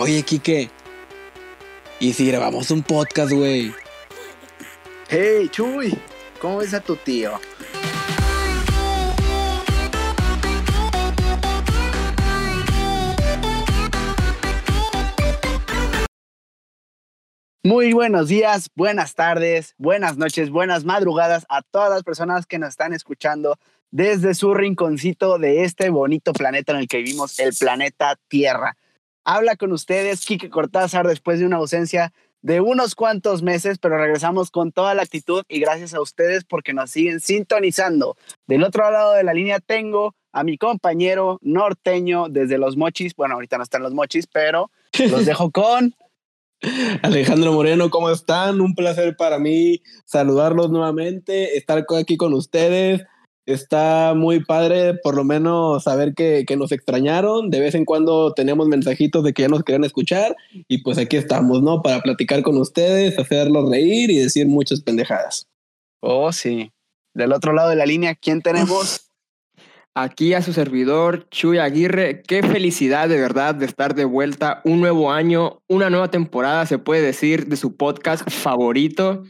Oye, Quique. ¿Y si grabamos un podcast, güey? Hey, Chuy, ¿cómo ves a tu tío? Muy buenos días, buenas tardes, buenas noches, buenas madrugadas a todas las personas que nos están escuchando desde su rinconcito de este bonito planeta en el que vivimos, el planeta Tierra. Habla con ustedes Quique Cortázar después de una ausencia de unos cuantos meses, pero regresamos con toda la actitud y gracias a ustedes porque nos siguen sintonizando. Del otro lado de la línea tengo a mi compañero norteño desde los mochis. Bueno, ahorita no están los mochis, pero los dejo con Alejandro Moreno, ¿cómo están? Un placer para mí saludarlos nuevamente, estar aquí con ustedes. Está muy padre, por lo menos saber que, que, nos extrañaron. De vez en cuando tenemos mensajitos de que ya nos querían escuchar. Y pues aquí estamos, ¿no? Para platicar con ustedes, hacerlos reír y decir muchas pendejadas. Oh, sí. Del otro lado de la línea, ¿quién tenemos? Aquí a su servidor, Chuy Aguirre. Qué felicidad de verdad de estar de vuelta. Un nuevo año, una nueva temporada, se puede decir, de su podcast favorito.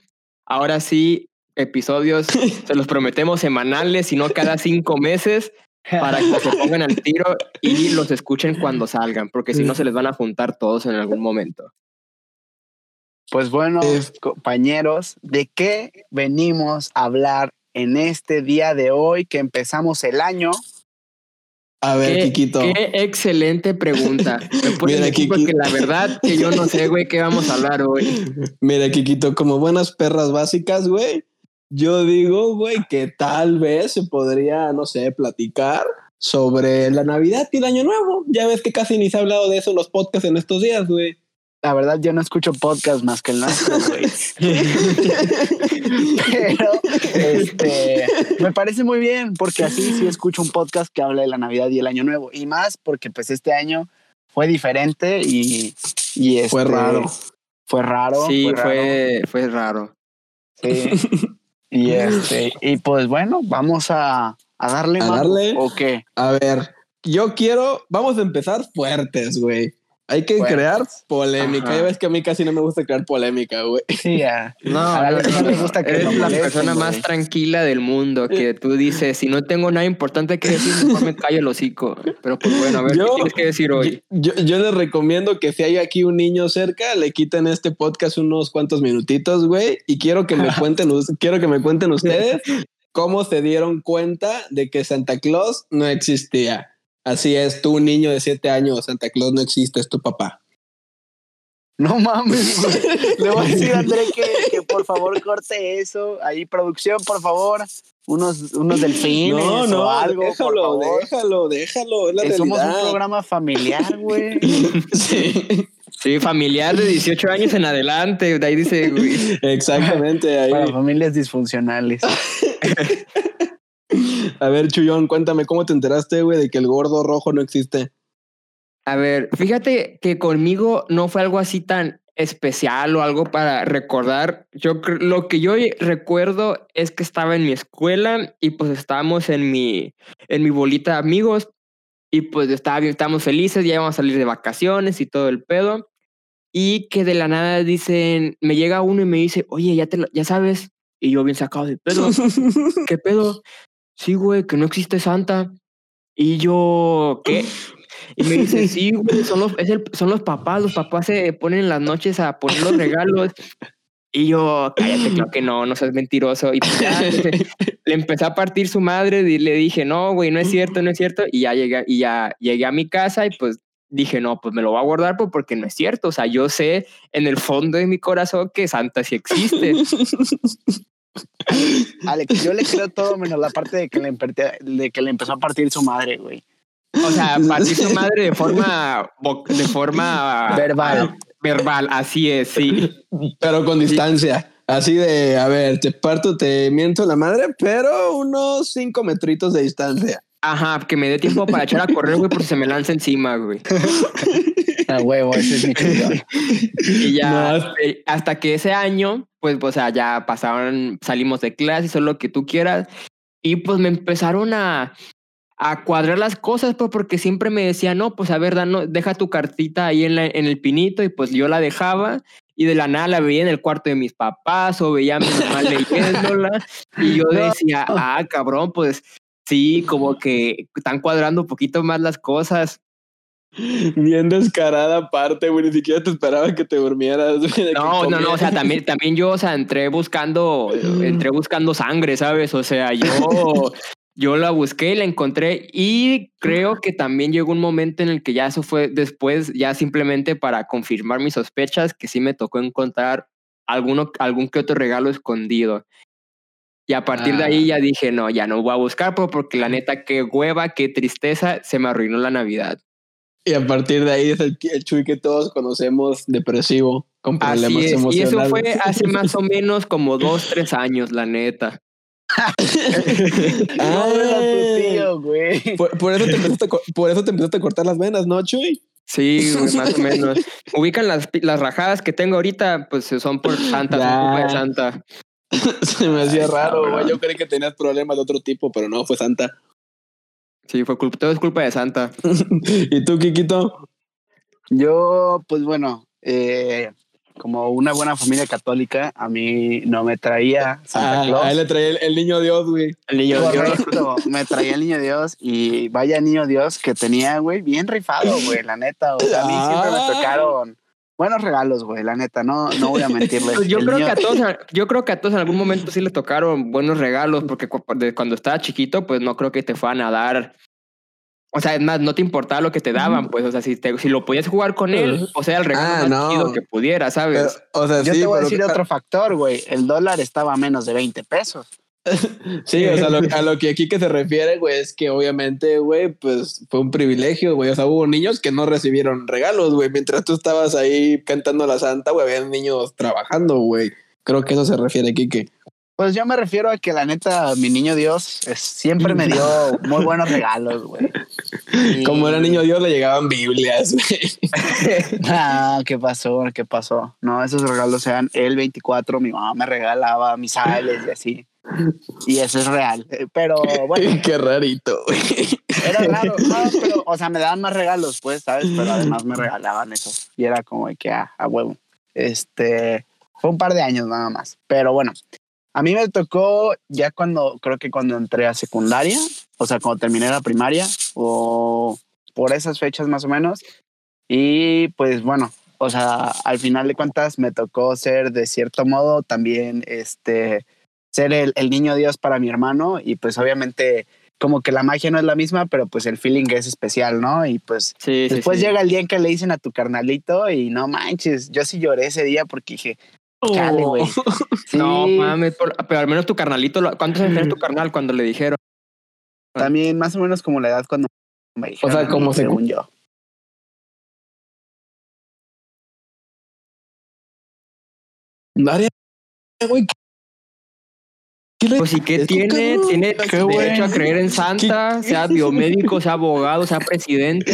Ahora sí, episodios, se los prometemos semanales, sino cada cinco meses, para que se pongan al tiro y los escuchen cuando salgan, porque si no se les van a juntar todos en algún momento. Pues bueno, compañeros, ¿de qué venimos a hablar en este día de hoy que empezamos el año? A ver, qué, Kikito. Qué excelente pregunta. Mira, aquí porque la verdad que yo no sé, güey, qué vamos a hablar hoy. Mira, Kikito, como buenas perras básicas, güey, yo digo, güey, que tal vez se podría, no sé, platicar sobre la Navidad y el Año Nuevo. Ya ves que casi ni se ha hablado de eso en los podcasts en estos días, güey. La verdad, yo no escucho podcast más que el nuestro, güey. Pero, este, me parece muy bien, porque así sí escucho un podcast que habla de la Navidad y el Año Nuevo. Y más porque, pues, este año fue diferente y, y este, fue raro. Fue raro. Sí, fue raro. Fue, fue raro. Sí. Y este, y pues bueno, vamos a, a darle, ¿A darle? ¿O qué? A ver, yo quiero, vamos a empezar fuertes, güey. Hay que Fuertes. crear polémica. Ajá. Ya ves que a mí casi no me gusta crear polémica, güey. Sí, ya. No, A la no, no le gusta que eres la molesten, persona más tranquila del mundo que tú dices, si no tengo nada importante que decir, mejor me callo el hocico. Pero pues bueno, a ver, Yo- ¿qué tienes que decir hoy? Yo, yo les recomiendo que si hay aquí un niño cerca, le quiten este podcast unos cuantos minutitos, güey. Y quiero que me cuenten, quiero que me cuenten ustedes cómo se dieron cuenta de que Santa Claus no existía. Así es, tú, un niño de siete años, Santa Claus no existe, es tu papá. No mames. Le voy a decir a André que, que por favor corte eso. Ahí, producción, por favor. Unos, unos delfines no, o no, algo, por déjalo, favor. déjalo, déjalo, es la Que somos realidad. un programa familiar, güey. Sí, Sí, familiar de 18 años en adelante, de ahí dice, güey. exactamente. Ahí. Para familias disfuncionales. A ver, Chuyón, cuéntame, ¿cómo te enteraste, güey, de que el gordo rojo no existe? A ver, fíjate que conmigo no fue algo así tan especial o algo para recordar. Yo lo que yo recuerdo es que estaba en mi escuela y pues estábamos en mi en mi bolita de amigos y pues estaba estábamos felices, ya íbamos a salir de vacaciones y todo el pedo. Y que de la nada dicen, me llega uno y me dice, "Oye, ya te lo- ya sabes." Y yo bien sacado de pedo. ¿Qué pedo? Sí, güey, que no existe Santa. Y yo, ¿qué? Y me dice, sí, güey, son los, es el- son los papás, los papás se ponen en las noches a poner los regalos. Y yo, cállate, claro que no, no seas mentiroso. Y pues ya, le empecé a partir su madre y le dije, no, güey, no es cierto, no es cierto. Y ya llegué, y ya llegué a mi casa y pues dije, no, pues me lo voy a guardar pues, porque no es cierto. O sea, yo sé en el fondo de mi corazón que Santa sí existe. Alex, yo le creo todo menos la parte de que le, emperte- de que le empezó a partir su madre, güey. O sea, partir su madre de forma, vo- de forma Verbal. verbal, así es, sí. Pero con distancia. Así de, a ver, te parto, te miento la madre, pero unos cinco metritos de distancia. Ajá, que me dé tiempo para echar a correr, güey, porque se me lanza encima, güey. A huevo, ese es mi chingón. Y ya, No. hasta que ese año, pues, o sea, ya pasaron, salimos de clase, todo lo que tú quieras. Y pues me empezaron a, a cuadrar las cosas, pues porque siempre me decía, no, pues a ver, deja tu cartita ahí en, en el pinito y pues yo la dejaba y de la nada la veía en el cuarto de mis papás o veía a mi mamá leyéndola y yo decía, ah, cabrón, pues sí, como que están cuadrando un poquito más las cosas. Bien descarada aparte, güey, ni siquiera te esperaba que te durmieras. no, no, no, o sea, también, también yo, o sea, entré buscando, entré buscando sangre, ¿sabes? O sea, yo, yo la busqué y la encontré y creo que también llegó un momento en el que ya eso fue después, ya simplemente para confirmar mis sospechas, que sí me tocó encontrar alguno, algún que otro regalo escondido. Y a partir de ahí ah. ya dije, no, ya no voy a buscar, porque la neta, qué hueva, qué tristeza, se me arruinó la Navidad. Y a partir de ahí es el, el Chuy que todos conocemos, depresivo, con problemas emocionales. Y eso fue hace más o menos como dos, tres años, la neta. ah, güey. Por, eso te empezaste a, por eso te empezaste a cortar las venas, ¿no, Chuy? Sí, más o menos. Ubican las, las rajadas que tengo ahorita, pues son por Santa, culpa de Santa. Se me hacía raro, güey. Yo creí que tenías problemas de otro tipo, pero no, fue Santa. Sí, fue culpa, todo es culpa de Santa. ¿Y tú, Kikito? Yo, pues bueno, eh, como una buena familia católica, a mí no me traía Santa ah, Claus. A él le traía el, niño Dios, güey. El niño Dios. me traía el niño Dios y vaya niño Dios que tenía, güey, bien rifado, güey, la neta. O sea, a mí siempre me ah. tocaron buenos regalos, güey, la neta, no, no voy a mentirles. Pues yo, creo que a todos, yo creo que a todos en algún momento sí les tocaron buenos regalos, porque cuando estaba chiquito, pues no creo que te fueran a dar. O sea, es más, no te importaba lo que te daban, pues, o sea, si, te, si lo podías jugar con él, o sea, el regalo ah, más chido que pudiera, ¿sabes? o sea, yo te voy a decir otro factor, güey. El dólar estaba a menos de 20 pesos. Sí, o sea, a lo que aquí que se refiere, güey, es que obviamente, güey, pues fue un privilegio, güey. O sea, hubo niños que no recibieron regalos, güey. Mientras tú estabas ahí cantando la santa, güey, había niños trabajando, güey. Creo que eso se refiere, Kike. Pues yo me refiero a que la neta, mi niño Dios siempre me dio muy buenos regalos, güey. Como era niño Dios, le llegaban Biblias, güey. ah, ¿qué pasó? ¿Qué pasó? No, esos regalos eran el 24, mi mamá me regalaba misales y así. Y eso es real. Eh, pero bueno. Qué rarito, Era raro, pero, o sea, me daban más regalos, pues, ¿sabes? Pero además me regalaban eso. Y era como que, ah, a huevo. Este, fue un par de años nada más. Pero bueno, a mí me tocó ya cuando, creo que cuando entré a secundaria, o sea, cuando terminé la primaria, o por esas fechas más o menos. Y pues bueno, o sea, al final de cuentas me tocó ser de cierto modo también, este, ser el, el, niño Dios para mi hermano y pues obviamente como que la magia no es la misma, pero pues el feeling es especial, ¿no? Y pues después llega el día en que le dicen a tu carnalito y no manches, yo sí lloré ese día porque dije, Chale, güey. No mames, pero al menos tu carnalito, ¿cuántos años tenía tu carnal cuando le dijeron? También más o menos como la edad cuando me dijeron. O sea, como según yo. Daria, güey, pues sí que tiene, tiene derecho a creer en Santa, sea biomédico, sea abogado, sea presidente.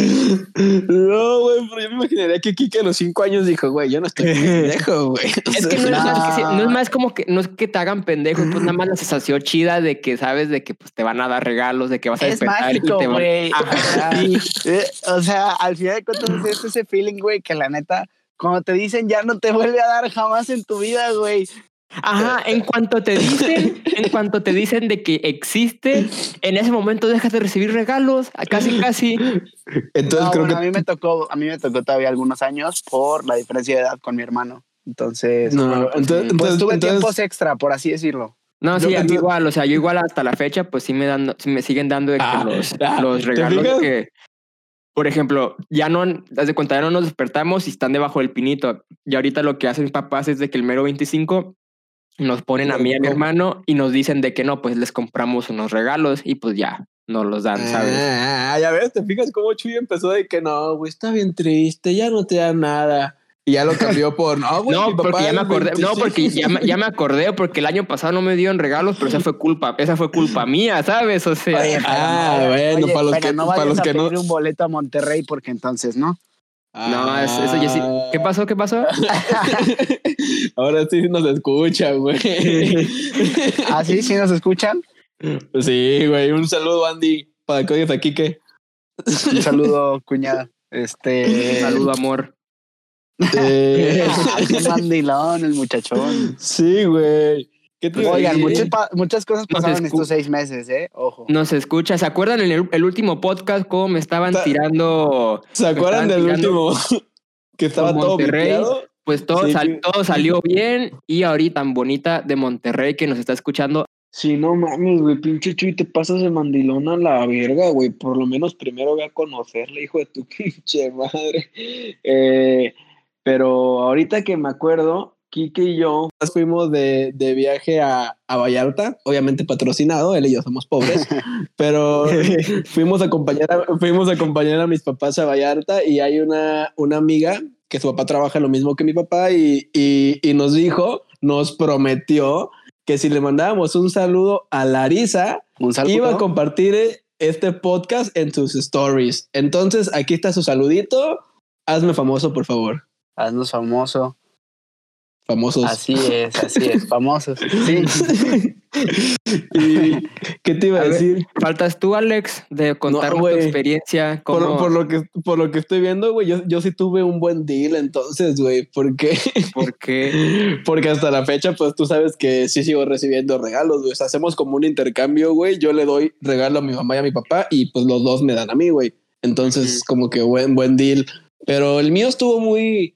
No, güey, pero yo me imaginaría que Kike a los cinco años dijo, güey, yo no estoy pendejo, güey. Es que no, Es más, no es más como que no es que te hagan pendejo, pues nada más la sensación chida de que sabes de que pues te van a dar regalos, de que vas a despertar y te van eh, O sea, al final de cuentas es ese feeling, güey, que la neta, cuando te dicen ya no te vuelve a dar jamás en tu vida, güey. Ajá, en cuanto te dicen, en cuanto te dicen de que existe, en ese momento dejas de recibir regalos, casi casi. Entonces creo que a mí me tocó, a mí me tocó todavía algunos años por la diferencia de edad con mi hermano. Entonces, no, entonces, pues tuve tiempos extra, por así decirlo. No, sí, igual, o sea, yo igual hasta la fecha, pues sí me dan, sí me siguen dando de que ah, los, ah, los regalos que, por ejemplo, ya no, desde cuenta, ya no nos despertamos y están debajo del pinito. Y ahorita lo que hacen mis papás es de que el mero 25 nos ponen a mí y a mi hermano y nos dicen de que no, pues les compramos unos regalos y pues ya, nos los dan, ¿sabes? Ah, ya ves, te fijas cómo Chuy empezó de que no, güey, está bien triste, ya no te da nada. Y ya lo cambió por no, güey. No, porque ya me acordé, no, porque ya, ya, me acordé, porque el año pasado no me dieron regalos, pero esa fue culpa, esa fue culpa mía, ¿sabes? O sea, ah, bueno, para los que no para los que no un boleto a Monterrey porque entonces no. No, eso ya sí. ¿Qué pasó? ¿Qué pasó? Ahora sí nos escuchan, güey. ¿Ah, sí? ¿Sí nos escuchan? Sí, güey. Un saludo, Andy. para que oyes aquí que. Un saludo, cuñada. Este. Saludo, amor. Eh, Qué mandilón, el muchachón. sí, güey. ¿Qué te iba a Oigan, muchas, cosas Nos pasaron escu- estos seis meses, ¿eh? Ojo. Nos escucha. ¿Se acuerdan en el, el último podcast cómo me estaban Ta- tirando? ¿Se acuerdan del último? que estaba todo Monterrey. bloqueado. Pues todo, Sí, sal- todo salió bien y ahorita tan bonita de Monterrey que nos está escuchando. Sí, no mames, güey, pinche Chuy, te pasas de mandilón a la verga, güey. Por lo menos primero voy a conocerle, hijo de tu pinche madre. Eh, pero ahorita que me acuerdo, Kike y yo nos fuimos de, de viaje a, a Vallarta, obviamente patrocinado, él y yo somos pobres, pero fuimos a acompañar a, fuimos a acompañar a mis papás a Vallarta y hay una, una amiga que su papá trabaja lo mismo que mi papá y, y, y nos dijo, nos prometió que si le mandábamos un saludo a Larisa, Un saludo. iba a compartir este podcast en sus stories. Entonces, aquí está su saludito. Hazme famoso, por favor. Haznos famoso. Famosos. Así es, así es. Famosos. Sí. ¿Y qué te iba a, A ver, decir? Faltas tú, Alex, de contarnos tu experiencia. Por, Cómo, por lo que, por lo que estoy viendo, güey, yo, yo sí tuve un buen deal entonces, güey, porque, por qué. porque hasta la fecha, pues tú sabes que sí sigo recibiendo regalos, güey. O sea, hacemos como un intercambio, güey. Yo le doy regalo a mi mamá y a mi papá y pues los dos me dan a mí, güey. Entonces, como que buen, buen deal. Pero el mío estuvo muy...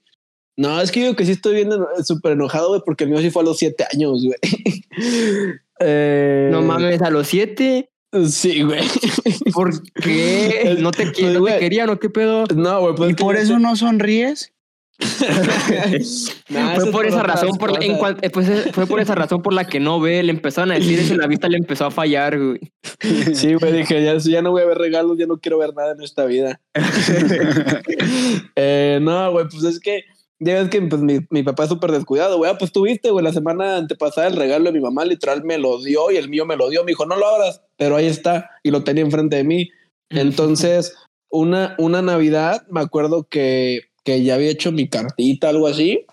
No, es que yo que sí estoy bien súper enojado, güey, porque el mío sí fue a los siete años, güey. Eh, No mames, a los siete. Sí, güey. ¿Por qué? ¿No te, Pues, no te querían o qué pedo? No, güey, pues ¿Y por eso no sonríes? Nah, fue es por esa razón, por la- en eh, pues, eh, fue por esa razón por la que no ve, le empezaron a decir eso y la vista le empezó a fallar, güey. Sí, güey, dije, ya, ya no voy a ver regalos, ya no quiero ver nada en esta vida. Eh, no, güey, pues es que ya ves que pues, mi, mi papá es súper descuidado, güey. Ah, pues tuviste, güey, la semana antepasada el regalo de mi mamá literal me lo dio y el mío me lo dio. Me dijo, no lo abras, pero ahí está y lo tenía enfrente de mí. Entonces, una, una Navidad, me acuerdo que, que ya había hecho mi cartita, algo así.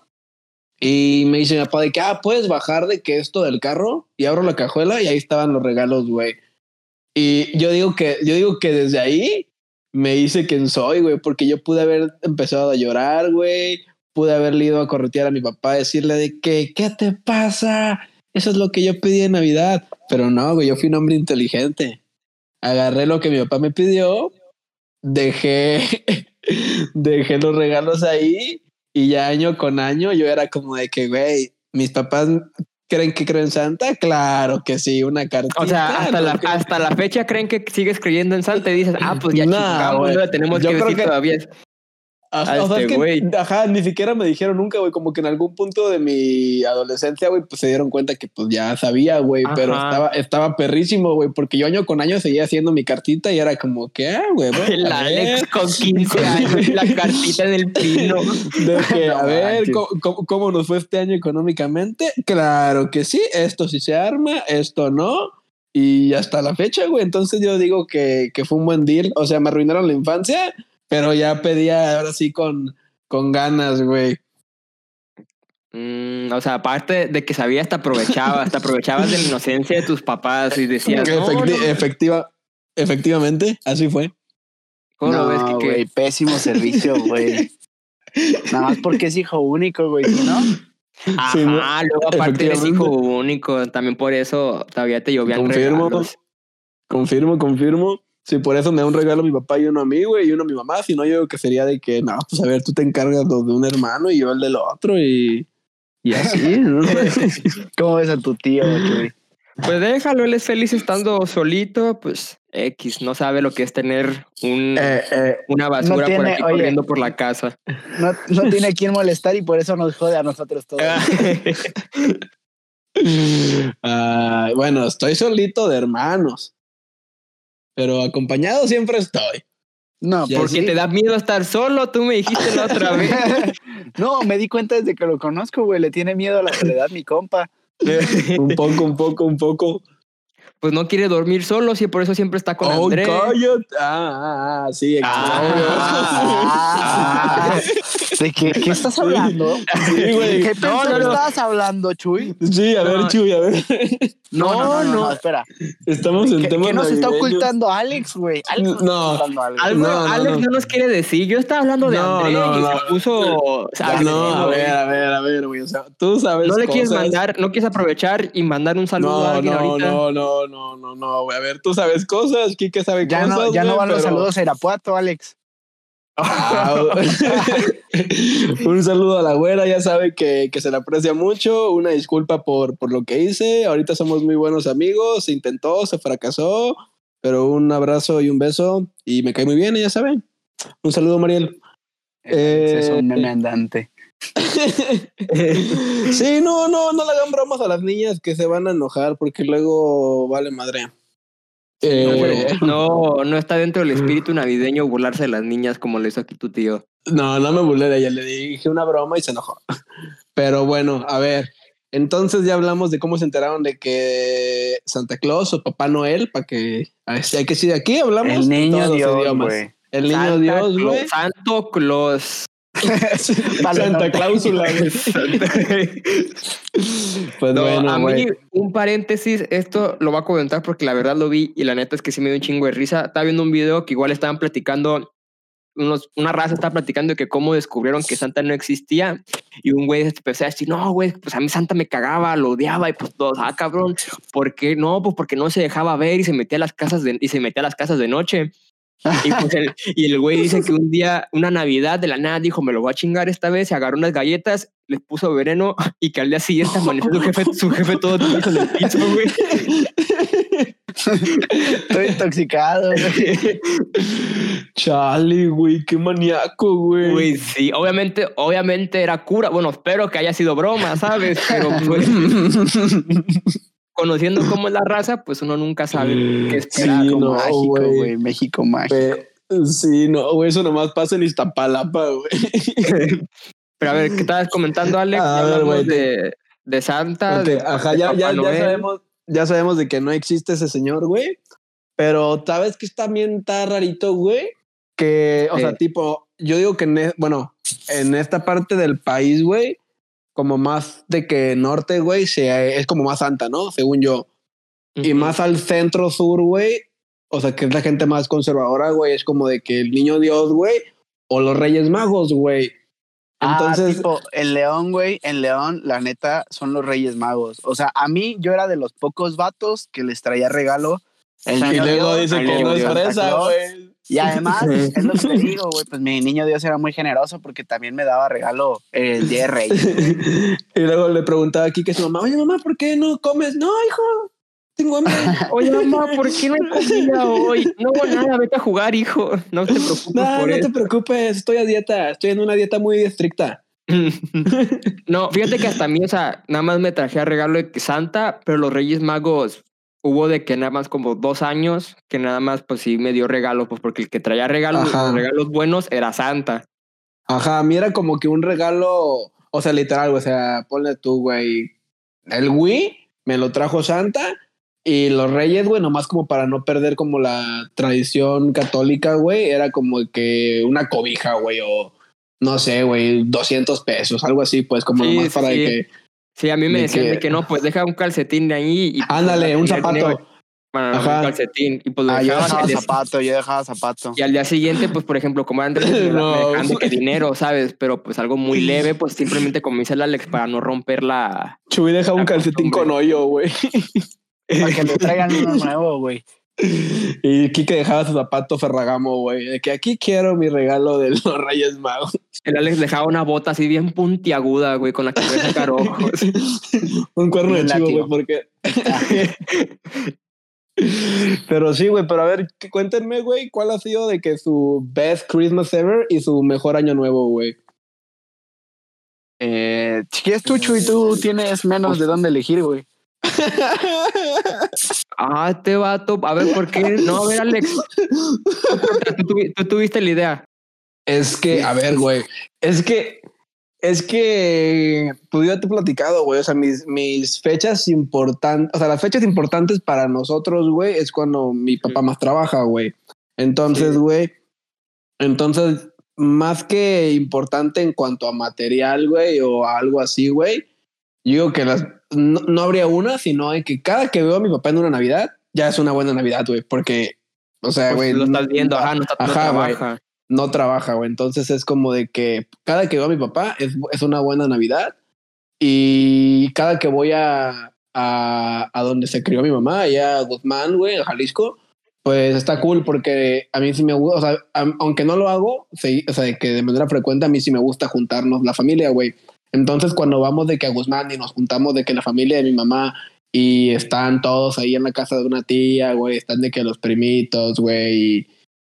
Y me dice mi papá de que, ah, puedes bajar de que esto del carro y abro la cajuela y ahí estaban los regalos, güey. Y yo digo que, yo digo que desde ahí me hice quien soy, güey, porque yo pude haber empezado a llorar, güey. Pude haberle ido a corretear a mi papá, decirle de que, ¿qué te pasa? Eso es lo que yo pedí en Navidad. Pero no, güey, yo fui un hombre inteligente. Agarré lo que mi papá me pidió, dejé, dejé los regalos ahí y ya año con año yo era como de que, güey, mis papás creen que creo en Santa. Claro que sí, una cartita. O sea, hasta, la, Que- hasta la fecha creen que sigues creyendo en Santa y dices, ah, pues ya No, chingamos, tenemos Yo que creo decir que- todavía. Ajá, a o sea, es este que, güey. ajá, ni siquiera me dijeron nunca, güey, como que en algún punto de mi adolescencia, güey, pues se dieron cuenta que pues ya sabía, güey, pero estaba, estaba perrísimo, güey, porque yo año con año seguía haciendo mi cartita y era como que, ah, güey, El a Alex con 15 años, la cartita en el pino. de que, No a ver. ¿cómo, cómo, cómo nos fue este año económicamente? Claro que sí, esto sí se arma, esto no. Y hasta la fecha, güey, entonces yo digo que, que fue un buen deal, o sea, me arruinaron la infancia, pero ya pedía ahora sí con, con ganas, güey. Mm, o sea, aparte de que sabías, te aprovechabas, te aprovechabas de la inocencia de tus papás y decías, no, Efecti- no, efectiva, efectivamente, así fue. ¿cómo ves, Kike? güey, pésimo servicio, güey. Nada más porque es hijo único, güey, ¿no? Ajá, Sí, ¿no? luego aparte eres hijo único, también por eso todavía te llovían Confirmo. regalos. Confirmo, confirmo. Sí, por eso me da un regalo mi papá y uno a mí, güey, y uno a mi mamá. Si no, yo que sería de que, no, pues a ver, tú te encargas de un hermano y yo el del otro y, y así, ¿no? ¿Cómo ves a tu tío, güey? Pues déjalo, él es feliz estando solito, pues X, no sabe lo que es tener un, Eh, eh, una basura por tiene- aquí oye. corriendo por la casa. No, no tiene a quién molestar y por eso nos jode a nosotros todos. ah, bueno, estoy solito de hermanos, pero acompañado siempre estoy. No, Porque sí. te da miedo estar solo, tú me dijiste la otra vez. No, me di cuenta desde que lo conozco, güey. Le tiene miedo a la soledad, mi compa. Un poco, un poco, un poco. Pues no quiere dormir solo, y por eso siempre está con Oh, André. cállate. Ah, ah, ah, sí, Ah, ¿De qué, qué estás hablando? Sí, güey. ¿Qué No, no, que no. estabas hablando, Chuy? Sí, a ver, No. Chuy, a ver. No, no, no, no, no, espera. Estamos en ¿Qué, temas qué nos está navideños. ocultando Alex, güey? Alex No. está Alex no. no. nos quiere decir. Yo estaba hablando de No, André no, y no. se puso. Ah, no, a ver, a ver, a ver, güey. O sea, tú sabes. no le quieres mandar, no quieres aprovechar y mandar un saludo a alguien no, ahorita. no, no, no, no, no, güey. A ver, tú sabes cosas, Kike sabe Ya cosas. no, ya no van los saludos a Irapuato, Alex. Un saludo a la güera, ya sabe que, que se le aprecia mucho. Una disculpa por, por lo que hice. Ahorita somos muy buenos amigos. Se intentó, se fracasó, pero un abrazo y un beso. Y me cae muy bien, ya saben. Un saludo, Mariel. Es Eh, un meme andante. Sí, no, no, no le hagan bromas a las niñas que se van a enojar porque luego vale madre. No, Eh, no, no está dentro del espíritu navideño burlarse de las niñas como lo hizo aquí tu tío. No, no me burlé de ella, le dije una broma y se enojó. Pero bueno, a ver, entonces ya hablamos de cómo se enteraron de que Santa Claus o Papá Noel, para que, hay que decir aquí, hablamos El de niño los Dios, idiomas. güey. El niño Santa Dios, güey. Santo Claus. Santa Cláusula. Pues No, bueno, a mí, un paréntesis, esto lo voy a comentar porque la verdad lo vi y la neta es que sí me dio un chingo de risa. Estaba viendo un video que igual estaban platicando, unos, una raza estaba platicando de que cómo descubrieron que Santa no existía y un güey empezó a decir, no, güey, pues a mí Santa me cagaba, lo odiaba y pues todos, ah, cabrón, ¿por qué? No, pues porque no se dejaba ver y se metía a las casas de, y se metía a las casas de noche. Y, pues el, y el güey dice que un día, una Navidad de la nada, dijo, me lo voy a chingar esta vez, se agarró unas galletas, les puso veneno y que al día siguiente amaneció su jefe, su jefe todo tieso en el piso, güey. Estoy intoxicado, güey. Chale, güey, qué maníaco, güey. Güey, sí, obviamente, obviamente era cura. Bueno, espero que haya sido broma, ¿sabes? Pero pues, conociendo cómo es la raza, pues uno nunca sabe qué Sí, esperar. no, Mágico, güey. México mágico. Sí, no, güey, eso nomás pasa en Iztapalapa, güey. Pero a ver, ¿qué estabas comentando, Alex? A ver, te- de, de Santa. De- ajá, de ya, ya, sabemos, ya sabemos de que no existe ese señor, güey. Pero sabes que también está rarito, güey. Que, o Sí. sea, tipo, yo digo que, en e- bueno, en esta parte del país, güey, como más de que norte, güey, es como más santa, ¿no? Según yo. Y Ujú. más al centro sur, güey. O sea, que es la gente más conservadora, güey. Es como de que el niño Dios, güey, o los Reyes Magos, güey. Entonces, Entonces, tipo, en León, güey, en León, la neta, son los Reyes Magos. O sea, a mí, yo era de los pocos vatos que les traía regalo. El y luego dice que no es fresa, güey. Y además, es lo que te digo, güey, pues mi niño Dios era muy generoso porque también me daba regalo el día de Reyes. y luego le preguntaba aquí que su mamá, oye mamá, ¿por qué no comes? No, hijo, tengo hambre. Oye, mamá, ¿por qué no comida hoy? No nada, vete a jugar, hijo. No te preocupes no, por no eso. te preocupes, estoy a dieta, estoy en una dieta muy estricta. no, fíjate que hasta a mí, o sea, nada más me traje a regalo de que Santa, pero los Reyes Magos hubo de que nada más como dos años, que nada más pues sí me dio regalos, pues porque el que traía regalos, Ajá. regalos buenos era Santa. Ajá, a mí era como que un regalo, o sea, literal, o sea, ponle tú, güey, el Wii me lo trajo Santa y los Reyes, güey, nomás como para no perder como la tradición católica, güey, era como que una cobija, güey, o no sé, güey, 200 pesos, algo así, pues, como Sí, nomás sí, para sí. que, Sí, a mí me De decían que- de que no, pues deja un calcetín de ahí y... pues, ándale, un zapato. Para Ajá. un calcetín. Y pues lo Ah, yo dejaba zapato, yo dejaba zapato. Y al día siguiente, pues, por ejemplo, como antes No. me de que dinero, ¿sabes? Pero pues algo muy leve, pues simplemente como dice el Alex, para no romper la... Chuy deja un calcetín costumbre. con hoyo, güey. Para que le traigan uno nuevo, güey. Y Kike dejaba su zapato Ferragamo, güey, de que aquí quiero mi regalo de los Reyes Magos. El Alex dejaba una bota así bien puntiaguda, güey, con la que puede sacar ojos. un cuerno de chivo, güey, porque. pero sí, güey, pero a ver, cuéntenme, güey, cuál ha sido de que su best Christmas ever y su mejor año nuevo, güey. Eh, si quieres tú, Chuy, tú tienes menos de dónde elegir, güey. Ah, este vato, a ver, ¿por qué? No, a ver, Alex. Tú, tuvi- tú tuviste la idea. es que, a ver, güey, es que Es que, pues yo te he platicado, güey, o sea, mis, mis fechas importantes, o sea, las fechas importantes para nosotros, güey, es cuando mi papá más trabaja, güey. Entonces, Sí. güey, entonces, más que importante en cuanto a material, güey, o algo así, güey, yo digo que las, no, no habría una, sino de que cada que veo a mi papá en una Navidad, ya es una buena Navidad, güey, porque, o sea, Pues güey. lo estás viendo, ajá, no, está, no Ajá, güey trabaja. no trabaja, güey. Entonces es como de que cada que veo a mi papá es, es una buena Navidad y cada que voy a, a, a donde se crió mi mamá, allá a Guzmán, güey, a Jalisco, pues está cool porque a mí sí me gusta, o sea, aunque no lo hago, sí, o sea, que de manera frecuente a mí sí me gusta juntarnos la familia, güey. Entonces cuando vamos de que a Guzmán y nos juntamos de que la familia de mi mamá y están todos ahí en la casa de una tía, güey, están de que los primitos, güey, y,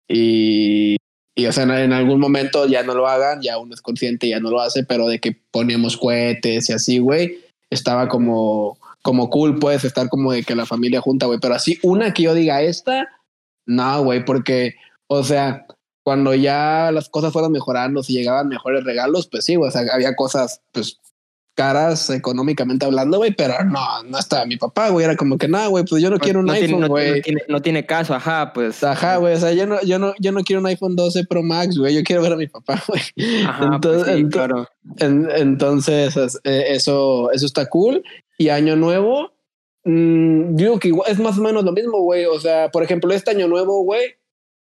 y, y, o sea, en, algún momento ya no lo hagan, ya uno es consciente, y ya no lo hace, pero de que poníamos cohetes y así, güey, estaba como, como cool, puedes estar como de que la familia junta, güey, pero así una que yo diga esta, no, güey, porque, o sea, cuando ya las cosas fueron mejorando, si llegaban mejores regalos, pues sí, o sea, había cosas, pues, caras económicamente hablando, güey, pero no, no estaba mi papá, güey, era como que, no, güey, pues yo no quiero un no, iPhone, no, güey. no tiene, no tiene caso, ajá, pues. Ajá, güey, o sea, yo no, yo no, yo no quiero un iPhone 12 Pro Max, güey, yo quiero ver a mi papá, güey. Ajá, entonces- pues sí, ento- claro. En- entonces, es- eh, eso, eso está cool. Y año nuevo, mm, digo que igual es más o menos lo mismo, güey. O sea, por ejemplo, este año nuevo, güey,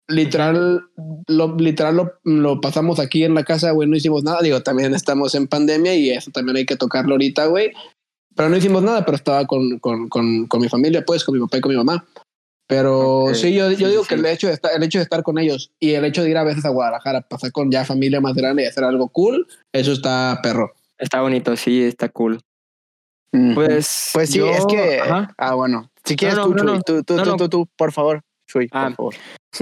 literal, lo, literal lo, lo pasamos aquí en la casa, güey, no hicimos nada. Digo, también estamos en pandemia y eso también hay que tocarlo ahorita, güey. Pero no hicimos nada, pero estaba con, con, con, con mi familia, pues, con mi papá y con mi mamá. Pero sí, yo, yo sí, digo sí. que el hecho, de estar, el hecho de estar con ellos y el hecho de ir a veces a Guadalajara, pasar con ya familia más grande y hacer algo cool, eso está perro. Está bonito, sí, está cool. Pues, Pues sí, yo- es que. ajá. Ah, bueno. Si quieres no, tú, no, tú, tú, No, tú, no. tú, tú, por favor. Chuy, Ah. por favor.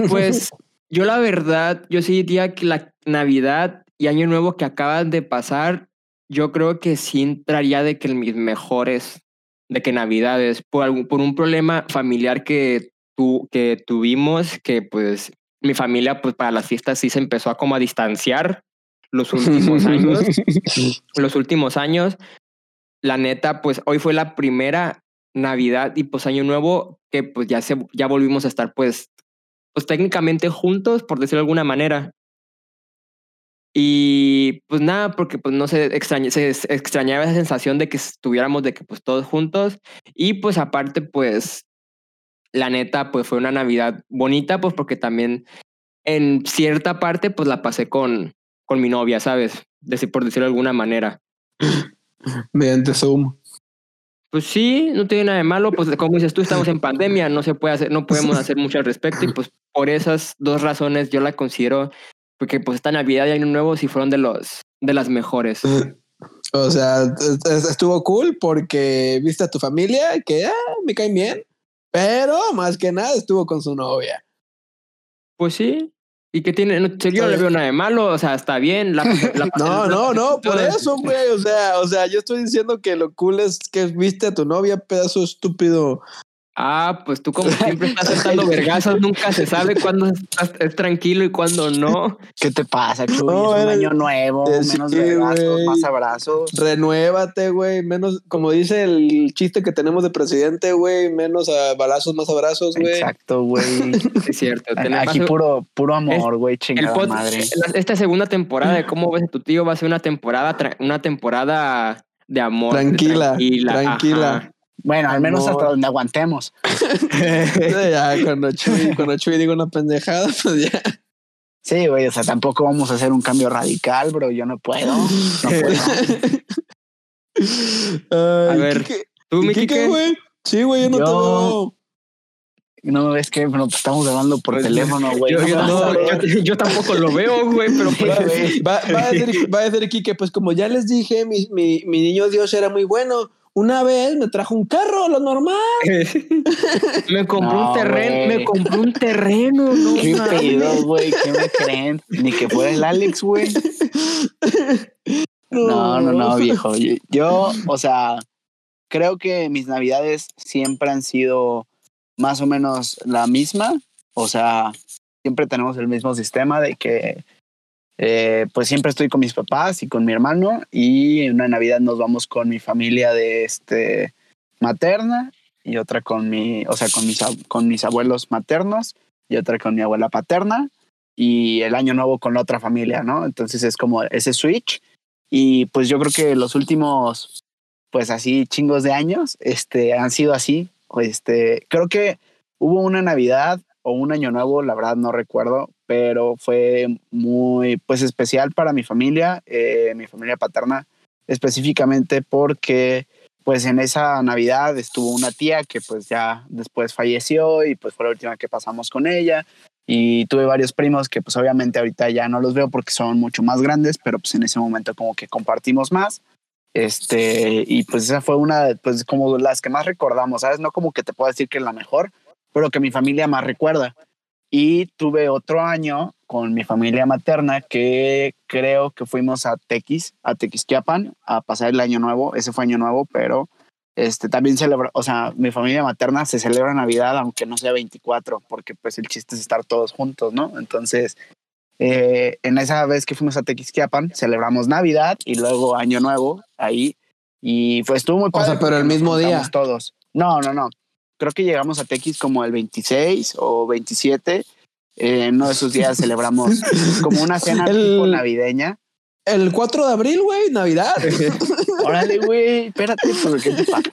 Pues yo la verdad, yo sí diría que la Navidad y Año Nuevo que acaban de pasar, yo creo que sí entraría de que mis mejores, de que Navidades, por, algún, por un problema familiar que, tu, que tuvimos, que pues mi familia pues para las fiestas sí se empezó a como a distanciar los últimos años, los últimos años. La neta, pues hoy fue la primera Navidad y pues Año Nuevo que pues ya se ya volvimos a estar pues pues técnicamente juntos, por decirlo de alguna manera. Y pues nada, porque pues no se, extraña, se extrañaba esa sensación de que estuviéramos de que pues todos juntos. Y pues aparte pues la neta pues fue una Navidad bonita pues porque también en cierta parte pues la pasé con, con mi novia, ¿sabes? Por decirlo de alguna manera. Mediante Zoom. Pues sí, no tiene nada de malo, pues como dices tú, estamos en pandemia, no se puede hacer, no podemos hacer mucho al respecto y pues por esas dos razones yo la considero porque pues esta Navidad y Año Nuevo sí fueron de los de las mejores. O sea, es- es- estuvo cool porque viste a tu familia que ah, me caen bien, pero más que nada estuvo con su novia. Pues sí. Y que tiene, no, yo no le veo nada de malo, o sea, está bien. La, la- No, la- no, no, por eso, güey. O sea, o sea, yo estoy diciendo que lo cool es que viste a tu novia, pedazo estúpido. Ah, pues tú como siempre estás soltando vergazos, nunca se sabe cuándo estás, es tranquilo y cuándo no. ¿Qué te pasa, Chuy? No, es un eres- año nuevo, eh, sí, menos güey. más abrazos. Renuévate, güey. Menos, como dice el chiste que tenemos de presidente, güey. Menos a balazos, más abrazos, güey. Exacto, güey. Es cierto. Aquí puro, puro amor, güey, el chingada pod- madre. esta segunda temporada de cómo ves a tu tío va a ser una temporada, tra- una temporada de amor. de Tranquila, tranquila. Bueno, al menos hasta donde aguantemos. ya, cuando Chuy, cuando Chuy diga una pendejada, pues ya. Sí, güey, o sea, tampoco vamos a hacer un cambio radical, bro. Yo no puedo. No puedo. a ver, ¿Tú, mi Quique? güey? Sí, güey, yo no te Yo- veo. No ves que bueno, estamos hablando por Pues, teléfono, güey. Yo, no- tampoco lo veo, güey, pero pues. Va, va a decir, va a decir Quique, pues como ya les dije, mi, mi, mi niño Dios era muy bueno. Una vez me trajo un carro, lo normal. me compró No, un terreno, me compró un terreno, no ¿Qué mames. pedo, güey? ¿Qué me creen? Ni que fuera el Alex, güey. No, no, no, viejo. Yo, yo, o sea, creo que mis navidades siempre han sido más o menos la misma. O sea, siempre tenemos el mismo sistema de que eh, pues siempre estoy con mis papás y con mi hermano y en una Navidad nos vamos con mi familia de este materna y otra con mi, o sea, con mis, con mis abuelos maternos y otra con mi abuela paterna y el año nuevo con la otra familia, ¿no? Entonces es como ese switch y pues yo creo que los últimos, pues así chingos de años, este, han sido así. Este, creo que hubo una Navidad o un año nuevo, la verdad no recuerdo, pero fue muy, pues especial para mi familia, eh, mi familia paterna, específicamente porque pues en esa Navidad estuvo una tía que pues ya después falleció y pues fue la última que pasamos con ella y tuve varios primos que pues obviamente ahorita ya no los veo porque son mucho más grandes, pero pues en ese momento como que compartimos más. Este, y pues esa fue una, pues como las que más recordamos, ¿sabes? No como que te puedo decir que es la mejor, pero que mi familia más recuerda. Y tuve otro año con mi familia materna que creo que fuimos a Tequis, a Tequisquiapan, a pasar el año nuevo. Ese fue año nuevo, pero este también celebra, o sea, mi familia materna se celebra Navidad aunque no sea 24, porque pues el chiste es estar todos juntos, ¿no? Entonces, eh, en esa vez que fuimos a Tequisquiapan, celebramos Navidad y luego Año Nuevo ahí. Y pues estuvo muy padre. O sea, pero el mismo día. Todos. No, no, no creo que llegamos a Tequis como el 26 o 27. Eh, en uno de esos días celebramos como una cena tipo navideña. El 4 de abril, güey, Navidad. Órale, güey, espérate, ¿qué te pasa?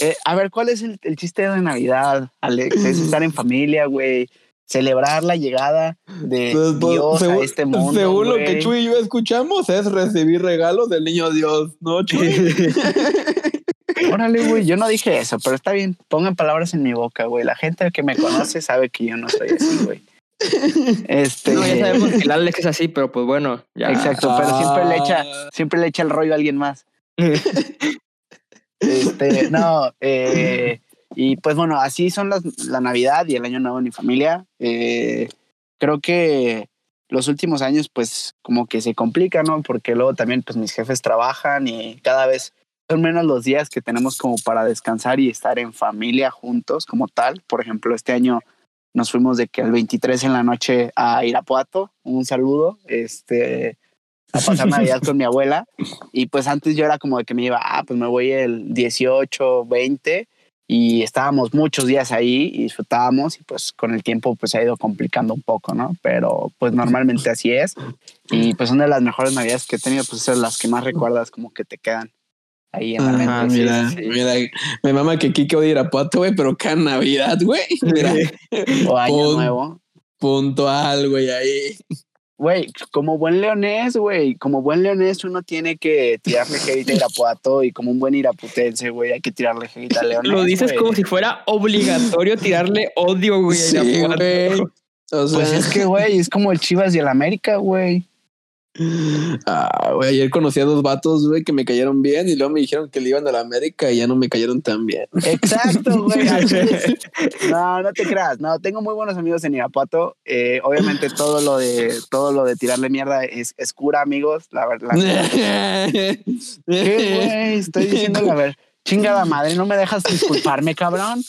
Eh, a ver, ¿cuál es el, chiste de Navidad, Alex? Es estar en familia, güey. Celebrar la llegada de pues, pues, Dios a este mundo. Según lo que Chuy y yo escuchamos, es recibir regalos del niño Dios, ¿no, Chuy? Órale, güey, yo no dije eso, pero está bien. Pongan palabras en mi boca, güey. La gente que me conoce sabe que yo no soy así, güey. Este... No, ya sabemos que el Alex es así, pero pues bueno, ya. Exacto, pero siempre le echa, ah. siempre le echa el rollo a alguien más. este, no, eh, y pues bueno, así son las, la Navidad y el Año Nuevo en mi familia. Eh, creo que los últimos años, pues, como que se complica, ¿no? Porque luego también, pues, mis jefes trabajan y cada vez son menos los días que tenemos como para descansar y estar en familia juntos como tal. Por ejemplo, este año nos fuimos de que el 23 en la noche a Irapuato, un saludo, este, a pasar Navidad con mi abuela. Y pues antes yo era como de que me iba, ah, pues me voy el 18, 20 y estábamos muchos días ahí y disfrutábamos y pues con el tiempo pues se ha ido complicando un poco, ¿no? Pero pues normalmente así es y pues una de las mejores navidades que he tenido pues son las que más recuerdas como que te quedan ahí en la mente. Mira, mira, me mama que Kike odia Irapuato, güey, pero cada Navidad, güey. Mira. o Año Nuevo. Puntual, güey, ahí. Güey, como buen leonés, güey, como buen leonés uno tiene que tirarle hate a Irapuato y como un buen iraputense, güey, hay que tirarle hate a leonés. Lo dices como si fuera obligatorio tirarle odio, güey, a Irapuato. Pues es que, güey, es como el Chivas y el América, güey. Ah, güey, ayer conocí a dos vatos, güey, que me cayeron bien y luego me dijeron que le iban a la América y ya no me cayeron tan bien. Exacto, güey. no, no te creas. No, tengo muy buenos amigos en Irapuato. Eh, obviamente todo lo de todo lo de tirarle mierda es, es cura, amigos. La verdad. ¿Qué, güey? Estoy diciendo la verdad. Chingada madre, no me dejas disculparme, cabrón.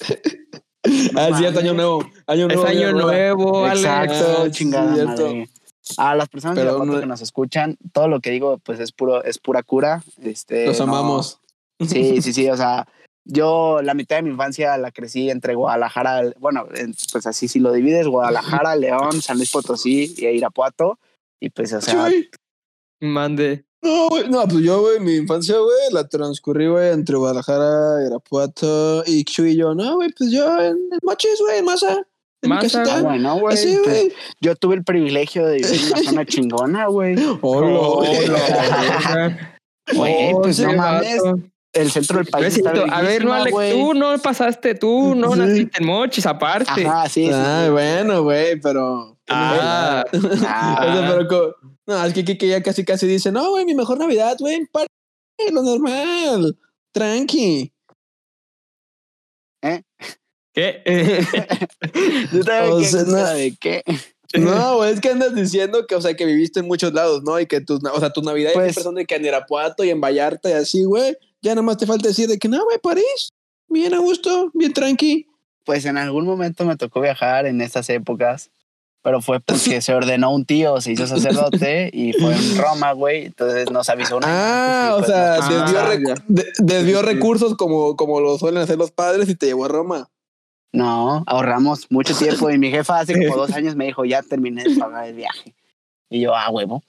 ah, sí, es año nuevo. Año nuevo. Es año nuevo, Exacto, chingada madre. A las personas que nos escuchan, todo lo que digo, pues es puro, es pura cura. Este, Los amamos. Sí, sí, sí. O sea, yo la mitad de mi infancia la crecí entre Guadalajara, bueno, pues así si lo divides, Guadalajara, León, San Luis Potosí y Irapuato. Y pues, o sea. Mande. No, güey, no, pues yo, güey, mi infancia, güey, la transcurrí, güey, entre Guadalajara, Irapuato y Chuy y yo. No, güey, pues yo en Machis, güey, en Masa. Más bueno, güey. Pues, yo tuve el privilegio de vivir en una zona chingona, güey. Hola, Güey, pues no mames. El centro del país. Está a ver, no, Alex, tú no pasaste, tú no naciste en mochis, aparte. Ah, sí, Ah, bueno, güey, pero. Ah, ah. pero, no, es que, que, ya casi casi dice, no, güey, mi mejor Navidad, güey, lo normal, tranqui. ¿Qué? de qué? No, es que andas diciendo que, o sea, que viviste en muchos lados, ¿no? Y que tus, o sea, tu Navidad pues, es de que en Irapuato y en Vallarta y así, güey. Ya nada más te falta decir de que no, güey, París. Bien a gusto, bien tranqui. Pues en algún momento me tocó viajar en esas épocas. pero fue porque se ordenó un tío, se hizo sacerdote y fue en Roma, güey. Entonces nos avisó una. Ah, o sea, desvió, recursos como, como lo suelen hacer los padres y te llevó a Roma. No, ahorramos mucho tiempo y mi jefa hace como dos años me dijo, ya terminé de pagar el viaje. Y yo, ah, huevo.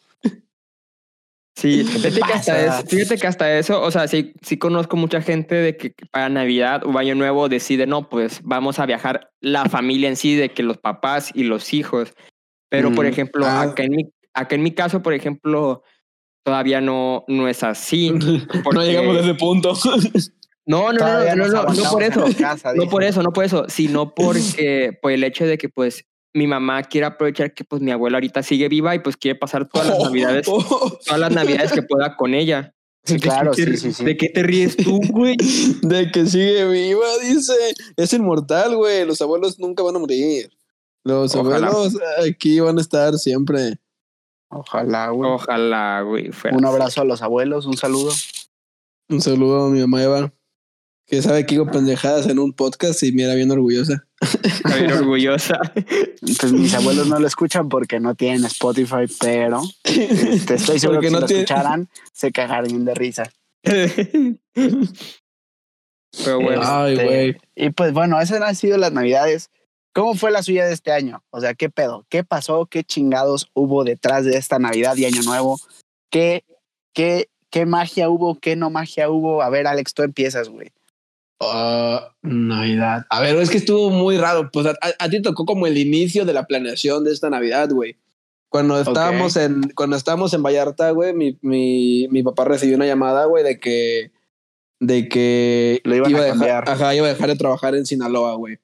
Sí, fíjate que, hasta eso, fíjate que hasta eso, o sea, sí, sí conozco mucha gente de que para Navidad o Año Nuevo decide, no, pues vamos a viajar la familia en sí, de que los papás y los hijos. Pero, por mm, ejemplo, ah. acá, en mi, acá en mi caso, por ejemplo, todavía no, no es así. no llegamos a ese punto. No, no, no, no, no, no, por eso. no por eso, no por eso, sino porque por el hecho de que pues mi mamá quiere aprovechar que pues mi abuela ahorita sigue viva y pues quiere pasar todas las navidades, todas las navidades que pueda con ella. claro, sí, sí, sí. ¿De qué te ríes tú, güey? De que sigue viva, dice. Es inmortal, güey. Los abuelos nunca van a morir. Los abuelos aquí van a estar siempre. Ojalá, güey. Ojalá, güey. Un abrazo a los abuelos, un saludo. Un saludo a mi mamá Eva que sabe que digo pendejadas en un podcast y me era bien orgullosa. Bien orgullosa. Pues mis abuelos no lo escuchan porque no tienen Spotify, pero este, estoy seguro que si lo escucharan, se cagarían de risa. Pero bueno. Ay, este, güey. y pues bueno, esas han sido las navidades. ¿Cómo fue la suya de este año? O sea, ¿qué pedo? ¿Qué pasó? ¿Qué chingados hubo detrás de esta Navidad y Año Nuevo? ¿Qué, qué, qué magia hubo? ¿Qué no magia hubo? A ver, Alex, tú empiezas, güey. Ah, Navidad. A ver, es que estuvo muy raro. Pues a, ti tocó como el inicio de la planeación de esta Navidad, güey. Cuando estábamos en, cuando estábamos en Vallarta, güey, mi, mi, mi papá recibió una llamada, güey, de que, de que Lo iba a, dejar, ajá, iba a dejar de trabajar en Sinaloa, güey.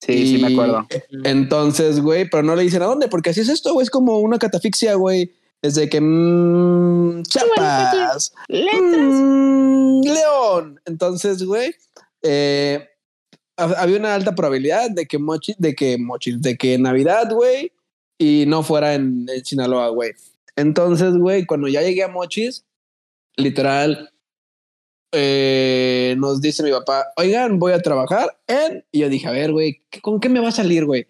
Sí, sí me acuerdo. Entonces, güey, pero no le dicen a dónde, porque así es esto, güey, es como una catafixia, güey. Es de que mmm, Chiapas, mm, León. Entonces, güey, eh, había una alta probabilidad de que Mochi, de que Mochi, de que Navidad, güey, y no fuera en, Sinaloa, güey. Entonces, güey, cuando ya llegué a Mochis, literal, eh, nos dice mi papá, oigan, voy a trabajar en... Y yo dije, a ver, güey, ¿con qué me va a salir, güey?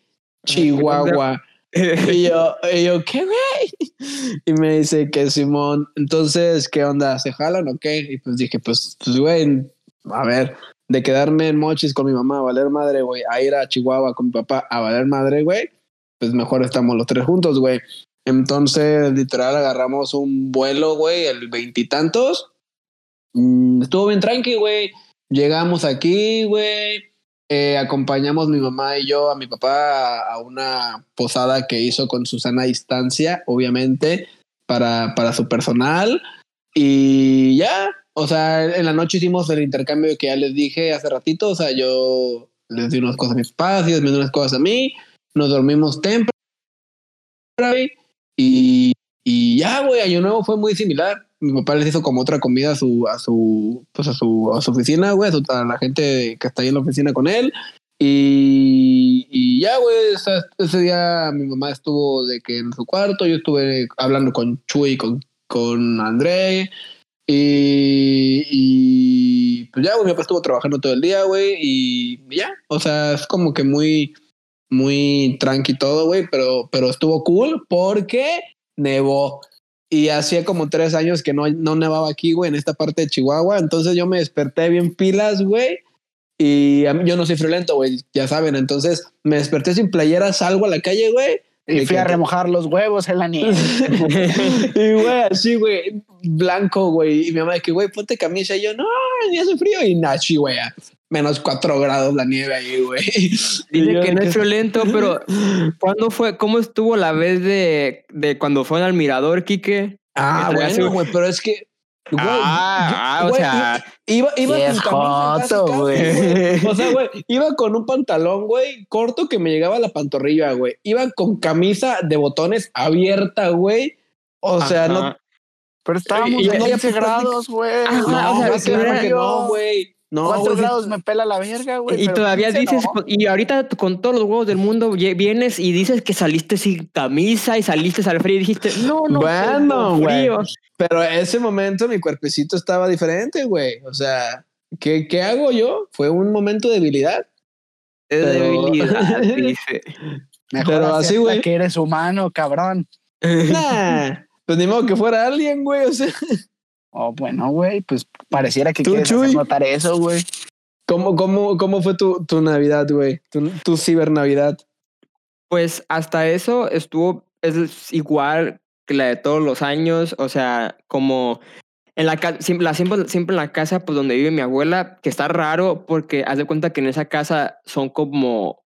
Chihuahua. y, yo, y yo, ¿qué, güey? Y me dice que Simón, entonces, ¿qué onda? ¿Se jalan o qué? Y pues dije, pues, pues, güey, a ver, de quedarme en Mochis con mi mamá a valer madre, güey, a ir a Chihuahua con mi papá a valer madre, güey, pues mejor estamos los tres juntos, güey. Entonces, literal, agarramos un vuelo, güey, el veintitantos. Mm, estuvo bien tranqui, güey. Llegamos aquí, güey. Eh, acompañamos mi mamá y yo a mi papá a, una posada que hizo con Susana a distancia, obviamente, para, para su personal. Y ya, o sea, en la noche hicimos el intercambio que ya les dije hace ratito. O sea, yo les di unas cosas a mis padres, y me unas cosas a mí. Nos dormimos temprano. Y, y ya, güey, Año Nuevo fue muy similar. Mi papá les hizo como otra comida a su, a su, pues a su, a su oficina, güey, a, la gente que está ahí en la oficina con él. Y, y ya, güey, ese día mi mamá estuvo de que en su cuarto, yo estuve hablando con Chuy con, con André. Y, pues ya, güey, mi papá estuvo trabajando todo el día, güey, y ya, o sea, es como que muy, muy tranqui todo, güey, pero, pero estuvo cool porque nevó. Y hacía como tres años que no, no nevaba aquí, güey, en esta parte de Chihuahua. Entonces yo me desperté bien pilas, güey. Y yo no soy friolento, güey, ya saben. Entonces me desperté sin playera, salgo a la calle, güey. Y fui a remojar los huevos en la nieve. y güey, así, güey, blanco, güey. Y mi mamá, que güey, ponte camisa. Y yo, no, ni hace frío. Y Nachi, güey, menos cuatro grados la nieve ahí, güey. Dice que no es violento, pero ¿cuándo fue? ¿Cómo estuvo la vez de, de cuando fue al mirador, Quique? Ah, bueno, güey, pero es que ah, o sea, iba, iba con camisa güey. O sea, güey, iba con un pantalón, güey, corto que me llegaba a la pantorrilla, güey. Iba con camisa de botones abierta, güey. O sea, no. Pero estábamos en 15 grados, güey. No, o sea, que no, güey. No, Cuatro grados me pela la verga, güey. Y todavía dices, y ahorita con todos los huevos del mundo vienes y dices que saliste sin camisa y saliste al frío y dijiste, no, no, bueno, güey. Pero ese momento mi cuerpecito estaba diferente, güey. O sea, ¿qué, ¿qué hago yo? Fue un momento de debilidad. De debilidad, dice. Mejor Pero así, güey. que eres humano, cabrón. Nah, pues ni modo que fuera alguien, güey. O sea, Oh, bueno, güey, pues pareciera que quieres hacer notar eso, güey. ¿cómo, cómo, cómo fue tu, tu Navidad, güey? Tu, tu cibernavidad. Pues hasta eso estuvo, es igual que la de todos los años, o sea, como en la casa, siempre, la, siempre, siempre en la casa pues donde vive mi abuela, que está raro porque haz de cuenta que en esa casa son como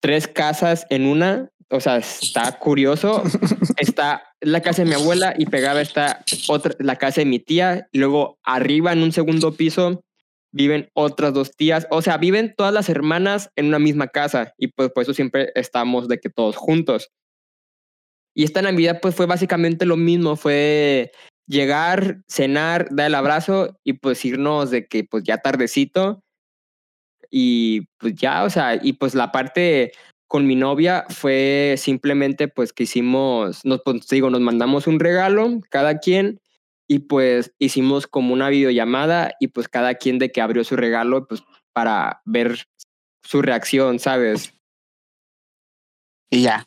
tres casas en una, o sea, está curioso. está la casa de mi abuela y pegada está otra, la casa de mi tía, y luego arriba en un segundo piso viven otras dos tías, o sea, viven todas las hermanas en una misma casa. Y pues por eso siempre estamos de que todos juntos. Y esta Navidad pues fue básicamente lo mismo, fue llegar, cenar, dar el abrazo y pues irnos de que pues ya tardecito. Y pues ya, o sea, y pues la parte con mi novia fue simplemente pues que hicimos, nos, pues, digo, nos mandamos un regalo cada quien y pues hicimos como una videollamada y pues cada quien de que abrió su regalo pues para ver su reacción, ¿sabes? Y ya.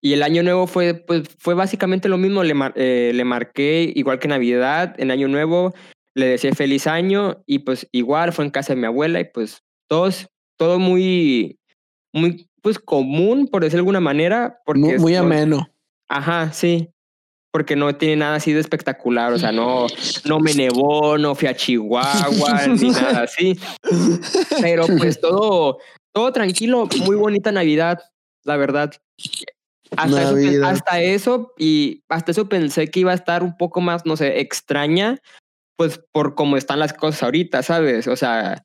Y el año nuevo fue, pues, fue básicamente lo mismo. Le, mar- eh, le marqué, igual que Navidad, en año nuevo, le deseé feliz año y pues igual fue en casa de mi abuela y pues todos, todo muy, muy, pues común, por decirlo de alguna manera. Porque Muy, no- ameno. Ajá, sí. Porque no tiene nada así de espectacular, o sea, no, no me nevó, no fui a Chihuahua, ni nada así. Pero pues todo, todo tranquilo, muy bonita Navidad, la verdad. Hasta eso, hasta eso, y hasta eso pensé que iba a estar un poco más, no sé, extraña, pues por cómo están las cosas ahorita, ¿sabes? O sea,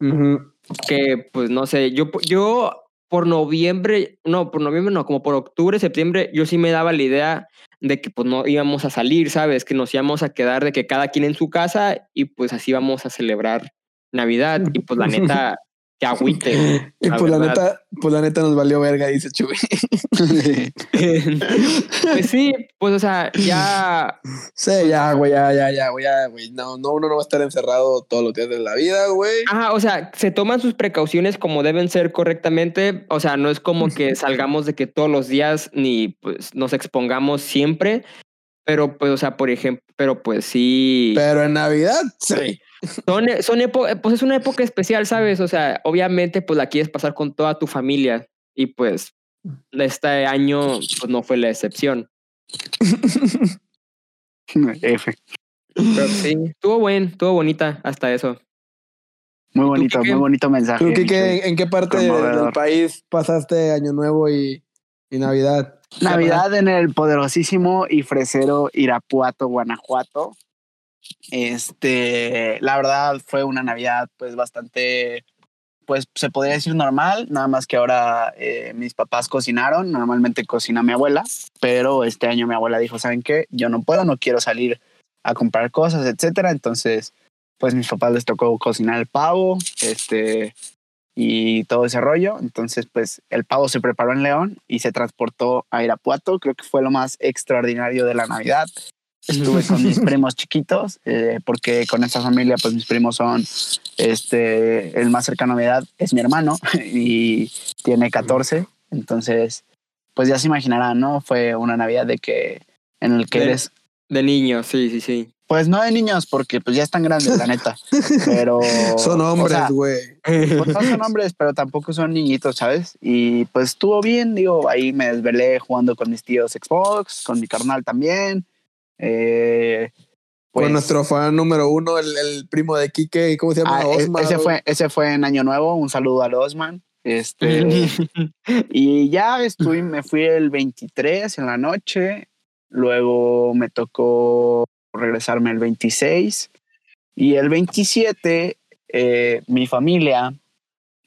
que pues no sé, yo, yo por noviembre, no, por noviembre no, como por octubre, septiembre, yo sí me daba la idea de que pues no íbamos a salir, ¿sabes? Que nos íbamos a quedar de que cada quien en su casa y pues así vamos a celebrar Navidad y pues la neta, que agüite. Y la pues la neta, pues la neta nos valió verga, dice Chuy. pues sí, pues o sea, ya, Sí, ya, güey, ya, ya, ya, güey, ya, güey. No, no, uno no va a estar encerrado todos los días de la vida, güey. ajá, o sea, se toman sus precauciones como deben ser correctamente, o sea, no es como que salgamos de que todos los días ni pues nos expongamos siempre, pero pues, o sea, por ejemplo, pero pues sí, Pero en Navidad, sí. son, son epo- pues es una época especial, ¿sabes? O sea, obviamente pues la quieres pasar con toda tu familia y pues este año pues no fue la excepción. F. Pero sí, estuvo buen, estuvo bonita hasta eso. Muy bonito, muy bonito mensaje. ¿Tú, Kike, Chuy. en qué parte de- del país pasaste Año Nuevo y, y Navidad? Navidad en el poderosísimo y fresero Irapuato, Guanajuato. Este, la verdad fue una Navidad pues bastante, pues se podría decir normal, nada más que ahora eh, mis papás cocinaron, normalmente cocina mi abuela, pero este año mi abuela dijo, ¿saben qué? Yo no puedo, no quiero salir a comprar cosas, etcétera, entonces pues mis papás les tocó cocinar el pavo, este, y todo ese rollo. Entonces, pues el pavo se preparó en León y se transportó a Irapuato. Creo que fue lo más extraordinario de la Navidad. Estuve con mis primos chiquitos, eh, porque con esta familia, pues mis primos son, este, el más cercano a mi edad es mi hermano y tiene 14. Entonces, pues ya se imaginarán, ¿no? Fue una Navidad de que, en el que De- eres, De niño, sí, sí, sí. Pues no de niños, porque pues ya están grandes, la neta, pero... Son o hombres, sea, güey. pues no son hombres, pero tampoco son niñitos, ¿sabes? Y pues estuvo bien, digo, ahí me desvelé jugando con mis tíos Xbox, con mi carnal también. Eh, pues, Con nuestro fan número uno, el, el primo de Kike, ¿cómo se llama? ah, e- Osman, ese, fue, ese fue en Año Nuevo, un saludo al Osman. Este, y ya estuve, me fui el 23 en la noche, luego me tocó regresarme el 26 y el 27 eh, mi familia,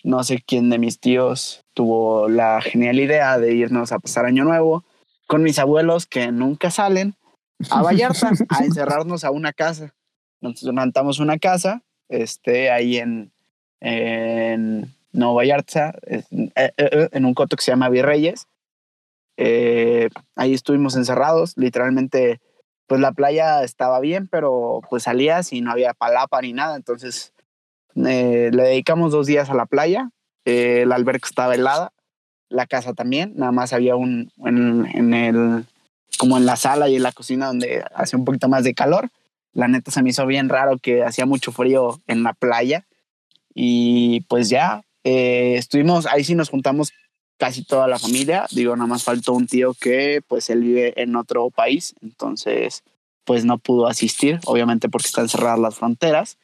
no sé quién de mis tíos tuvo la genial idea de irnos a pasar año nuevo con mis abuelos que nunca salen a Vallarta a encerrarnos a una casa. Nos rentamos una casa este, ahí en, en Nuevo Vallarta, eh, eh, en un coto que se llama Virreyes. Eh, ahí estuvimos encerrados, literalmente, pues la playa estaba bien, pero pues salías y no había palapa ni nada, entonces eh, le dedicamos dos días a la playa, eh, la alberca estaba helada, la casa también, nada más había un en, en el como en la sala y en la cocina donde hacía un poquito más de calor. La neta se me hizo bien raro que hacía mucho frío en la playa y pues ya eh, estuvimos ahí sí nos juntamos casi toda la familia. Digo, nada más faltó un tío que pues él vive en otro país, entonces pues no pudo asistir, obviamente porque están cerradas las fronteras.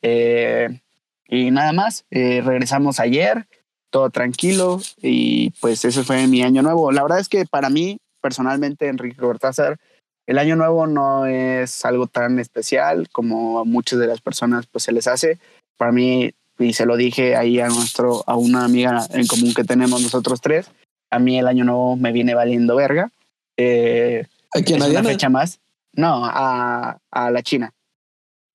Eh, y nada más, eh, regresamos ayer, todo tranquilo y pues ese fue mi año nuevo. La verdad es que para mí, personalmente, Enrique Cortázar, el año nuevo no es algo tan especial como a muchas de las personas pues se les hace. Para mí, y se lo dije ahí a nuestro, a una amiga en común que tenemos nosotros tres, a mí el año nuevo me viene valiendo verga. Eh, ¿A quién, es a una fecha más. No, a, a la China.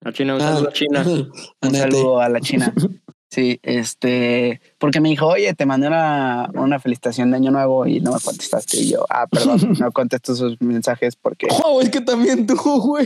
A China, un Ah, saludo a China. Un saludo a la China. Sí, este, porque me dijo, oye, te mandé una, una felicitación de Año Nuevo y no me contestaste. Y yo, ah, perdón, no contesto sus mensajes porque, Oh, es que también tú, güey.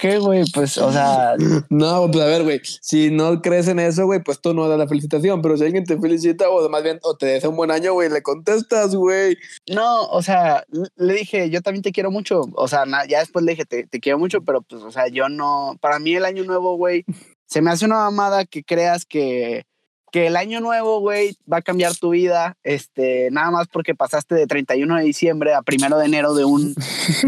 ¿Qué, güey? Pues, o sea, No, pues a ver, güey, si no crees en eso, güey, pues tú no das la felicitación, pero si alguien te felicita o más bien o te desea un buen año, güey, le contestas, güey. no, o sea, le dije, yo también te quiero mucho. O sea, ya después le dije, te, te quiero mucho, pero pues, o sea, yo no, para mí el Año Nuevo, güey, se me hace una mamada que creas que, que el Año Nuevo, güey, va a cambiar tu vida, este, nada más porque pasaste de 31 de diciembre a primero de enero de un,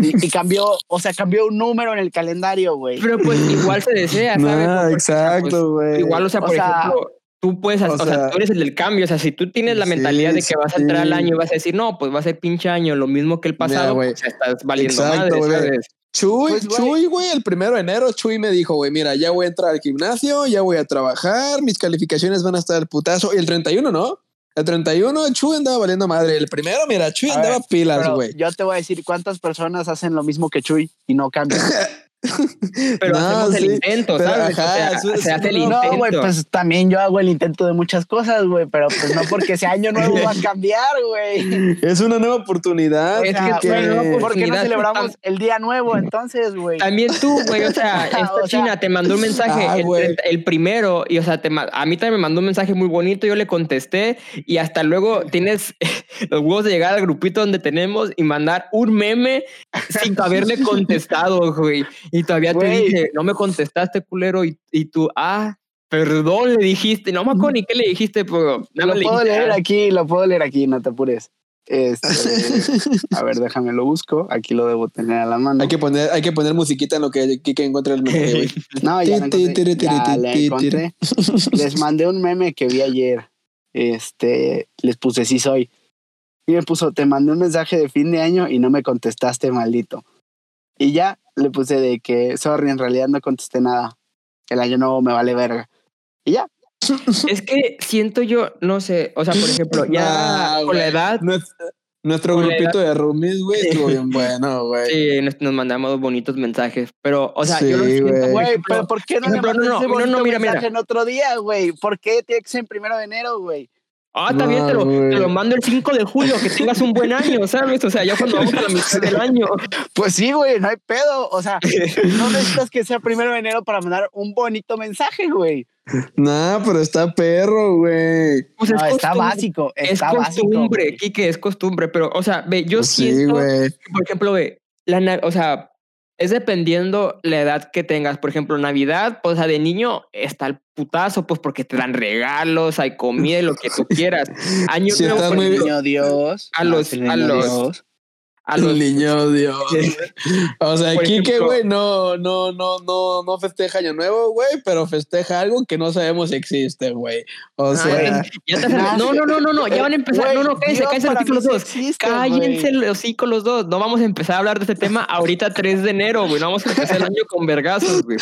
y, y cambió, o sea, cambió un número en el calendario, güey. Pero pues igual se desea, ¿sabes? Porque, o sea, pues, exacto, güey. Igual, o sea, O por sea, ejemplo, tú puedes, o o, sea, sea, tú eres el del cambio, o sea, si tú tienes la sí, mentalidad de que vas a entrar al año y vas a decir, no, pues va a ser pinche año, lo mismo que el Mira, pasado, güey, pues estás valiendo exacto, madre. ¿sabes? Chuy, Pues, güey. Chuy, güey, el primero de enero, Chuy me dijo, güey, mira, ya voy a entrar al gimnasio, ya voy a trabajar, mis calificaciones van a estar al putazo. Y el 31, ¿no? El 31, Chuy andaba valiendo madre. El primero, mira, Chuy A andaba ver, pilas, güey. yo te voy a decir cuántas personas hacen lo mismo que Chuy y no cambian. Pero No, hacemos sí, el intento, pero ¿sabes? ajá, o sea, eso- se hace el no- intento. No, güey, pues también yo hago el intento de muchas cosas, güey, pero pues no porque sea año nuevo va a cambiar, güey. Es una nueva oportunidad. Es O sea, que- güey, no, ¿por qué no oportunidad, celebramos tam- el día nuevo entonces, güey? También tú, güey, o sea, esta O sea, china te mandó un mensaje ah, el, primero, y o sea, te ma- a mí también me mandó un mensaje muy bonito, yo le contesté, y hasta luego tienes los huevos de llegar al grupito donde tenemos y mandar un meme sin haberle contestado, güey. Y todavía te dije, no me contestaste, culero, y, y tú, ah, perdón, le dijiste, no me acuerdo ni qué le dijiste, pero nada Lo le puedo leer "Ah". aquí, lo puedo leer aquí, no te apures. Este, a ver, déjame lo busco. Aquí lo debo tener a la mano. Hay que poner, hay que poner musiquita en lo que Kike encuentra el güey. No, ya encontré, ti, encontré. Les mandé un meme que vi ayer. Este, les puse sí soy. Y me puso, te mandé un mensaje de fin de año y no me contestaste, maldito. Y ya le puse de que, sorry, en realidad no contesté nada. El año nuevo me vale verga. Y ya. Es que siento yo, no sé, o sea, por ejemplo, ya Nah, con la edad, Nues- Nuestro grupito de roomies, güey, estuvo bien bueno, güey. Sí, nos, nos mandamos bonitos mensajes, pero, o sea, yo lo siento, güey. pero ¿por qué no le ejemplo, mandas no, no, no, mira, mensaje mira. en otro día, güey? ¿Por qué tiene que ser en primero de enero, güey? Ah, está bien, te lo, No, te lo mando el 5 de julio, que tengas un buen año, ¿sabes? O sea, ya cuando vamos a la mitad del año. Pues sí, güey, no hay pedo. O sea, no necesitas que sea primero de enero para mandar un bonito mensaje, güey. Nah, pero está perro, güey. Pues No, es está básico, Es está básico. costumbre, güey. Kike, es costumbre, pero, o sea, ve, yo Pues sí, siento, güey. por ejemplo, ve, la, o sea, es dependiendo la edad que tengas. Por ejemplo, Navidad, pues, o sea, de niño está el putazo, pues, porque te dan regalos, hay comida y lo que tú quieras. Año nuevo, estás muy- Niño Dios. A los- el a los- Dios. A los El niño Dios. O sea, Por Kike, ejemplo- güey, no, no, no, no, no festeja Año Nuevo, güey, pero festeja algo que no sabemos si existe, güey. O Ah, sea, ya te salió- no, no, no, no, no, ya van a empezar. No, no, cállense, cállense los sí dos. existe, Cállense güey. los hocico los dos. No vamos a empezar a hablar de este tema ahorita 3 de enero, güey. No vamos a empezar el año con vergazos, güey.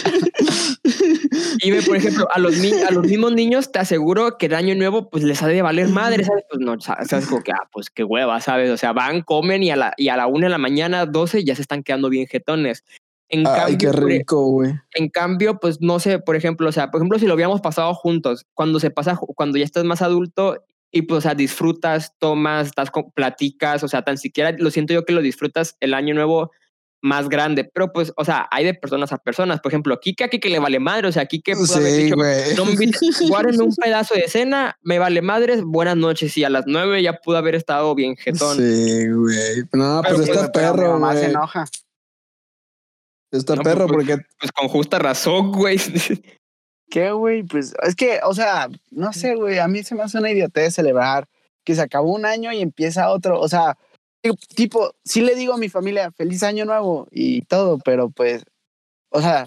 Y ve, por ejemplo, a los, a los mismos niños te aseguro que el año nuevo pues les ha de valer madre, ¿sabes? Pues no, sa- sabes como que, ah, pues qué hueva, ¿sabes? O sea, van, comen y a la, y a la una de la mañana, 12, ya se están quedando bien jetones. En ay, qué cambio, por- rico, güey. en cambio, pues no sé, por ejemplo, o sea, por ejemplo, si lo hubiéramos pasado juntos, cuando se pasa, cuando ya estás más adulto y pues, o sea, disfrutas, tomas, estás con, platicas, o sea, tan siquiera lo siento yo que lo disfrutas el año nuevo más grande. Pero pues, o sea, hay de personas a personas. Por ejemplo, Kike Kike le vale madre. O sea, Kike pudo haber Sí, dicho, no me un pedazo de cena, me vale madres, buenas noches. Y a las nueve ya pudo haber estado bien jetón. Sí, güey. No, Pero, pues pues, está Pero mi perro, mamá se güey. enoja. Está No, perro pues, porque Pues con justa razón, güey. ¿Qué, güey? Pues es que, o sea, no sé, güey. A mí se me hace una idiotez celebrar que se acabó un año y empieza otro. O sea, tipo, sí le digo a mi familia feliz año nuevo y todo, pero pues, o sea,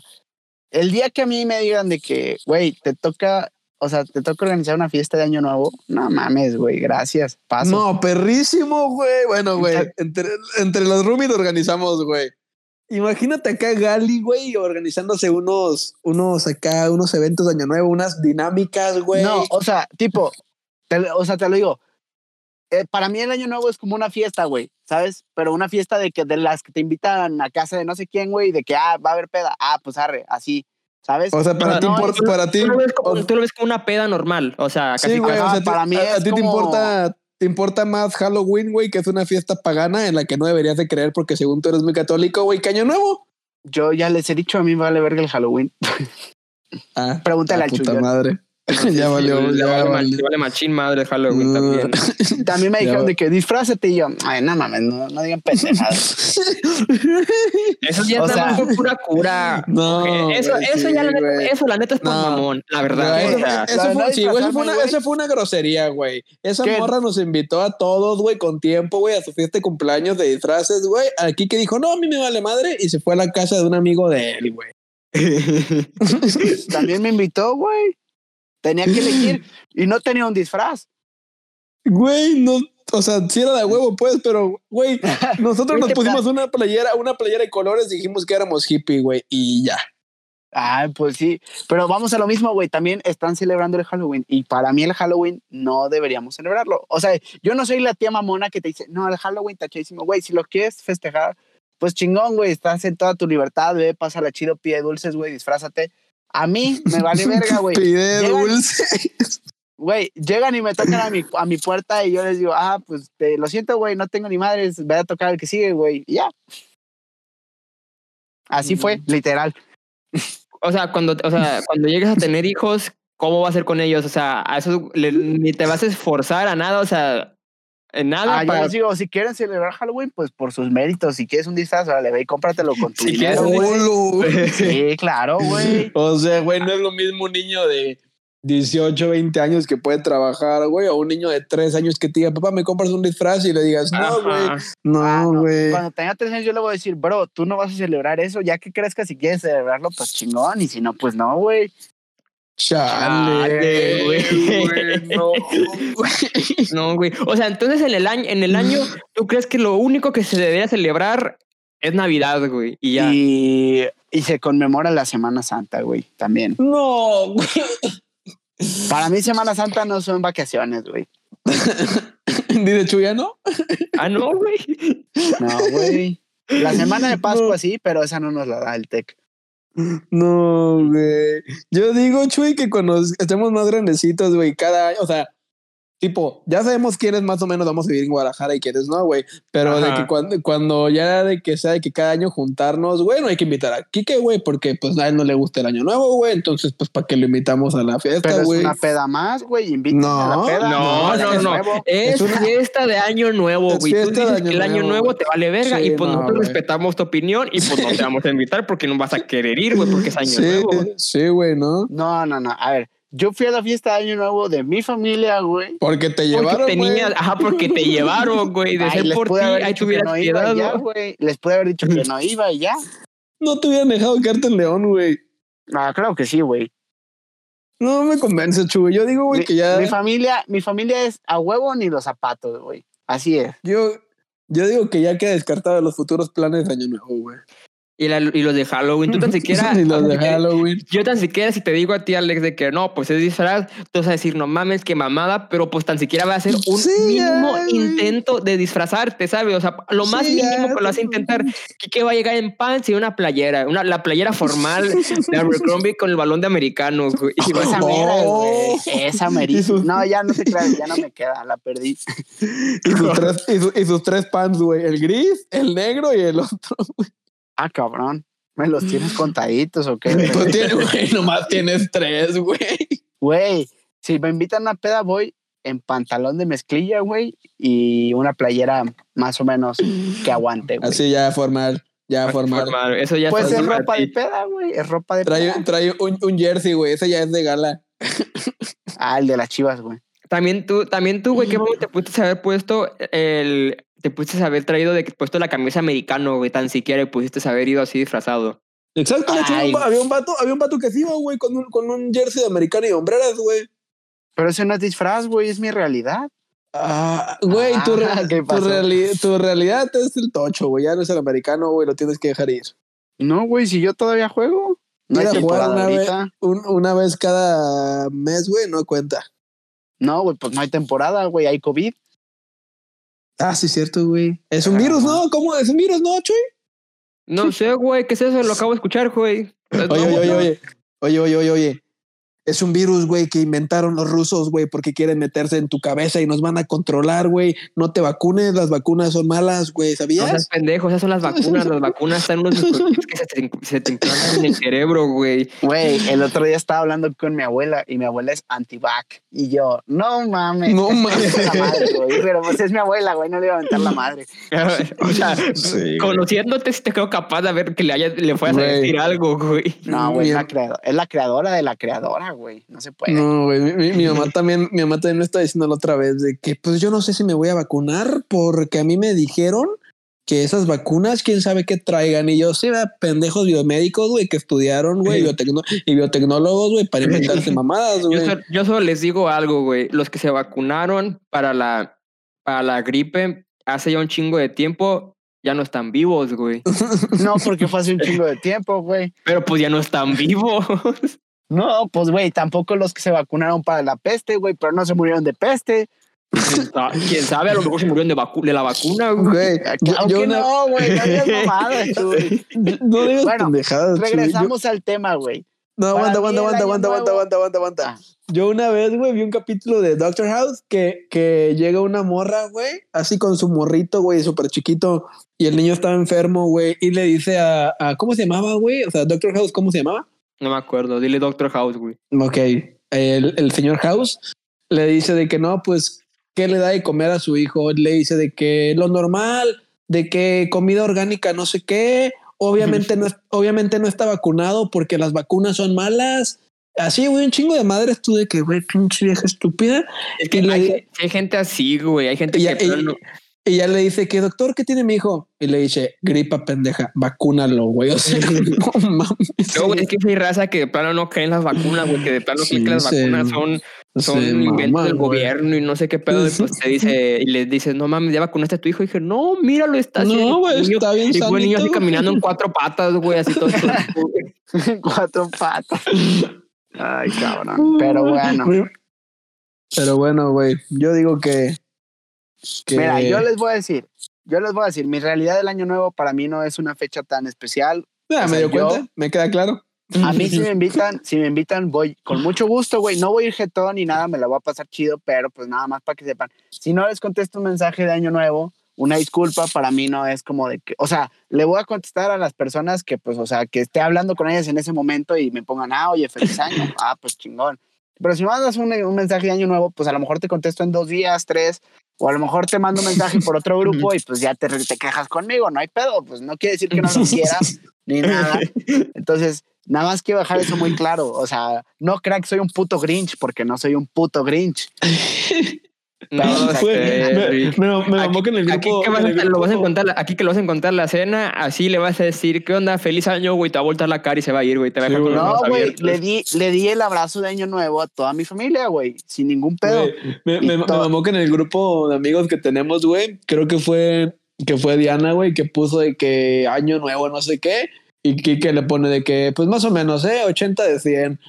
el día que a mí me digan de que, güey, te toca, o sea, te toca organizar una fiesta de año nuevo, no mames, güey, gracias, paso. No, perrísimo, güey. Bueno, güey, entre, entre los roomies organizamos, güey. Imagínate acá Gali, güey, organizándose unos, unos acá, unos eventos de Año Nuevo, unas dinámicas, güey. No, o sea, tipo, te o sea, te lo digo. Eh, para mí el año nuevo es como una fiesta, güey, ¿sabes? Pero una fiesta de que de las que te invitan a casa de no sé quién, güey, de que ah, va a haber peda, ah, pues arre, así, ¿sabes? O sea, para No, ti, no, importa- para ti. Tú lo, ves como, o- tú lo ves como una peda normal. O sea, casi sí, güey, o sea, para ti- mí a, ti te importa, te importa más Halloween, güey, que es una fiesta pagana en la que no deberías de creer porque según tú eres muy católico, güey, que Año Nuevo. Yo ya les he dicho, a mí me vale verga el Halloween. Ah, Pregúntale ah, al puta Chullón. madre. Ya valió, le ya vale, ma- valió. le vale machín madre Halloween No. también. También me dijeron de que disfrázate y yo, ay, no mames, no, no digan pendejadas. Eso ya O sea- por pura cura. No, eso, güey, eso sí, ya la neta, eso la neta es por No. mamón, la verdad. Güey, eso, la fue, sí, güey, eso, fue una, eso fue una grosería, güey. Esa ¿Qué? morra nos invitó a todos, güey, con tiempo, güey, a su fiesta de cumpleaños de disfraces, güey. Aquí que dijo, no, a mí me vale madre, y se fue a la casa de un amigo de él, güey. También me invitó, güey. Tenía que elegir y no tenía un disfraz. Güey, no, o sea, sí era de huevo, pues, pero, güey, nosotros nos pusimos una playera, una playera de colores, dijimos que éramos hippie, güey, y ya. Ah, pues sí, pero vamos a lo mismo, güey. También están celebrando el Halloween y para mí el Halloween no deberíamos celebrarlo. O sea, yo no soy la tía mamona que te dice, no, el Halloween está chidísimo, güey. Si lo quieres festejar, pues chingón, güey. Estás en toda tu libertad, ve, pásala chido, pide dulces, güey, disfrázate. A mí me vale verga, güey. Pide Llegan- dulce. Güey, llegan y me tocan a mi, a mi puerta y yo les digo, ah, pues te, lo siento, güey, no tengo ni madres, voy a tocar el que sigue, güey. Y ya. Así fue, literal. o sea, cuando, o sea, cuando llegues a tener hijos, ¿cómo va a ser con ellos? O sea, a eso le- ni te vas a esforzar a nada, o sea, nada Ah, yo para- digo, si quieren celebrar Halloween, pues por sus méritos. Si quieres un disfraz, órale, ve y cómpratelo con tu Si dinero, quieres. Sí, claro, güey. O sea, güey, no es lo mismo un niño de 18, 20 años que puede trabajar, güey, o un niño de 3 años que te diga, papá, me compras un disfraz y le digas, no, güey. Ah, no, güey. Cuando tenga tres años, yo le voy a decir, bro, tú no vas a celebrar eso. Ya que crezcas, si quieres celebrarlo, pues chingón. Y si no, pues no, güey. Chale, Chale, güey. güey, no, güey. No, güey. O sea, entonces en el año, en el año, ¿tú crees que lo único que se debería celebrar es Navidad, güey? Y ya. Y, y se conmemora la Semana Santa, güey, también. No, güey. Para mí, Semana Santa no son vacaciones, güey. Dice Chuya, ¿no? Ah, no, güey. No, güey. La semana de Pascua No. sí, pero esa no nos la da el TEC. No, güey. Yo digo, Chuy, que cuando estemos más grandecitos, güey, cada año, o sea, tipo, ya sabemos quiénes más o menos vamos a vivir en Guadalajara y quiénes no, güey. Pero de que cuando, cuando ya de que sea de que cada año juntarnos, güey, no hay que invitar a Kike, güey, porque pues a él no le gusta el año nuevo, güey. Entonces, pues, ¿para qué lo invitamos a la Pero fiesta, es güey? una peda más, güey. Invítenme a la No, peda. No, es no, no. Es, Es una- fiesta de año nuevo, Es güey. Tú dices que el año Nuevo, te vale verga Sí, y pues no, nosotros respetamos tu opinión y pues no te vamos a invitar porque no vas a querer ir, güey, porque es año Sí, nuevo. güey. sí, güey, ¿no? No, no, no. A ver, yo fui a la fiesta de Año Nuevo de mi familia, güey. Porque te Porque llevaron, tenías, güey. ajá, porque te llevaron, güey. De Ay, ser les por ti, ahí dicho que tuvieras no ya, ¿no? güey. Les pude haber dicho que no iba y ya. No te hubieran dejado quedarte en León, güey. Ah, claro que sí, güey. No me convence, Chuy. Yo digo, güey, Mi, que ya. mi familia, mi familia es a huevo ni los zapatos, güey. Así es. Yo, yo digo que ya queda descartado de los futuros planes de Año Nuevo, güey. Y, la- y los de Halloween, tú tan siquiera. Y los de Halloween. Yo tan siquiera, si te digo a ti, Alex, de que no, pues es disfraz, tú vas a decir, no mames, qué mamada, pero pues tan siquiera va a ser un Sí, mínimo ya, intento de disfrazarte, ¿sabes? O sea, lo más Sí, ya, mínimo que lo vas a intentar. que va a llegar en pants y una playera, una, la playera formal de Abercrombie con el balón de americano, güey. Y vas Esa a- Oh. güey. Esa merita. No, ya no te creas, ya no me queda, la perdí. Y sus tres, y su- y sus tres pants, güey. El gris, el negro y el otro. güey. Ah, cabrón. ¿Me los tienes contaditos o qué? Pues tiene, güey, nomás tienes tres, güey. Güey, si me invitan a una peda, voy en pantalón de mezclilla, güey, y una playera más o menos que aguante, güey. Así ya formal, ya formal. Formal, Eso ya Pues es ropa de peda, güey. Es ropa de Trae, peda. trae un, un jersey, güey. Ese ya es de gala. Ah, el de las chivas, güey. También tú, también tú, güey, qué bueno te pudiste haber puesto el. Te pudiste haber traído de que puesto la camisa americano, güey, tan siquiera y pudiste haber ido así disfrazado. Exacto, de hecho, había un vato, había un vato que sí iba, güey, con un, con un jersey de americano y hombreras, güey. Pero ese no es disfraz, güey, es mi realidad. Ah, güey, tu, re- Ah, ¿qué tu, pasó? reali- tu realidad es el tocho, güey. Ya no es el americano, güey, lo tienes que dejar ir. No, güey, si yo todavía juego. No hay temporada una vez, ahorita. un- una vez cada mes, güey, no cuenta. No, güey, pues no hay temporada, güey, hay COVID. Ah, sí, cierto, güey. Es un virus, ¿no? ¿Cómo? ¿Es un virus, no, Chuy? No sé, güey, ¿qué es eso? Lo acabo de escuchar, güey. Oye, oye, oye. Oye, oye, oye, oye. Es un virus, güey, que inventaron los rusos, güey, porque quieren meterse en tu cabeza y nos van a controlar, güey. No te vacunes, las vacunas son malas, güey, No seas ¿sabías? pendejo, esas son las vacunas. Las vacunas están unos que se te, se te implantan en el cerebro, güey. Güey, el otro día estaba hablando con mi abuela y mi abuela es anti-vac. Y yo, no mames. No mames. La madre, güey. Pero pues es mi abuela, güey, no le iba a aventar la madre. O sea, Sí, conociéndote, sí te creo capaz de ver que le, haya, le fueras a decir algo, güey. No, güey, es la, creadora, es la creadora de la creadora, güey. No se puede. No, güey, mi, mi- mamá también, mi mamá también me está diciendo la otra vez de que pues yo no sé si me voy a vacunar porque a mí me dijeron que esas vacunas, quién sabe qué traigan. Y yo, sí, pendejos biomédicos, güey, que estudiaron, güey, biotecno- y biotecnólogos, güey, para inventarse mamadas, Yo, güey. so- yo solo les digo algo, güey. Los que se vacunaron para la, para la gripe hace ya un chingo de tiempo, ya no están vivos, güey. No, porque fue hace un chingo de tiempo, güey. Pero pues ya no están vivos. No, pues, güey, tampoco los que se vacunaron para la peste, güey, pero no se murieron de peste. Ah, Quién sabe, a lo mejor se murieron de, vacu- de la vacuna, güey. Güey, yo, Aunque yo una- no, güey, no no digas Bueno, pendejadas, Chuy. Yo- Regresamos al tema, güey. No, aguanta, aguanta, aguanta, aguanta, aguanta, nuevo- aguanta, aguanta, aguanta. Ah. Yo una vez, güey, vi un capítulo de Doctor House que, que llega una morra, güey, así con su morrito, güey, súper chiquito, y el niño estaba enfermo, güey, y le dice a, a- ¿cómo se llamaba, güey? O sea, Doctor House, ¿cómo se llamaba? No me acuerdo. Dile Doctor House, güey. Ok, el, el señor House le dice de que no, pues, ¿qué le da de comer a su hijo? Le dice de que lo normal, de que comida orgánica, no sé qué. Obviamente no, es- obviamente no está vacunado porque las vacunas son malas. Así, güey, un chingo de madres tú de que, güey, pinche vieja estúpida. Es que Y le- hay, gente así, güey. Hay gente Y, que... y- y ya le dice que, doctor, ¿qué tiene mi hijo? Y le dice, gripa pendeja, vacúnalo, güey. O sea, no mames. No, güey, es que hay raza que de plano no creen las vacunas, güey, que de plano creen Sí, que las se- vacunas son, son inventos del güey. gobierno y no sé qué pedo. Y pues te dice, y le dices, no mames, ya vacunaste a tu hijo. Y dije, no, míralo, está así. No, güey, está bien Y fue el niño así caminando en cuatro patas, güey, así todo. todo- Cuatro patas. Ay, cabrón. Pero bueno. Pero bueno, güey, yo digo que... que- Mira, yo les voy a decir, yo les voy a decir, mi realidad del año nuevo para mí no es una fecha tan especial. Ah, o me sea, dio yo- cuenta, me queda claro. A mí si me invitan, si me invitan, voy con mucho gusto, güey. No voy a ir jetón ni nada, me la voy a pasar chido, pero pues nada más para que sepan. Si no les contesto un mensaje de año nuevo, una disculpa, para mí no es como de que, o sea, le voy a contestar a las personas que pues, o sea, que esté hablando con ellas en ese momento y me pongan, ah, oye, feliz año, ah, pues chingón. Pero si me mandas un, un mensaje de año nuevo, pues a lo mejor te contesto en dos días, tres, o a lo mejor te mando un mensaje por otro grupo y pues ya te, te quejas conmigo, no hay pedo, pues no quiere decir que no lo quieras ni nada. Entonces, nada más quiero dejar eso muy claro. O sea, no crean que soy un puto Grinch, porque no soy un puto Grinch. Me, me, me mamó que en el Aquí grupo... que, vas en a, el lo vas a encontrar, aquí que lo vas a encontrar la cena, así le vas a decir, ¿qué onda? Feliz año, güey, te va a voltar la cara y se va a ir, güey, te va a dejar Sí, con No, güey, le di, le di el abrazo de Año Nuevo a toda mi familia, güey, sin ningún pedo. Me, me, me mamó que en el grupo de amigos que tenemos, güey, creo que fue que fue Diana, güey, que puso de que año nuevo, no sé qué, y que, que le pone de que, pues más o menos, eh, 80 de 100.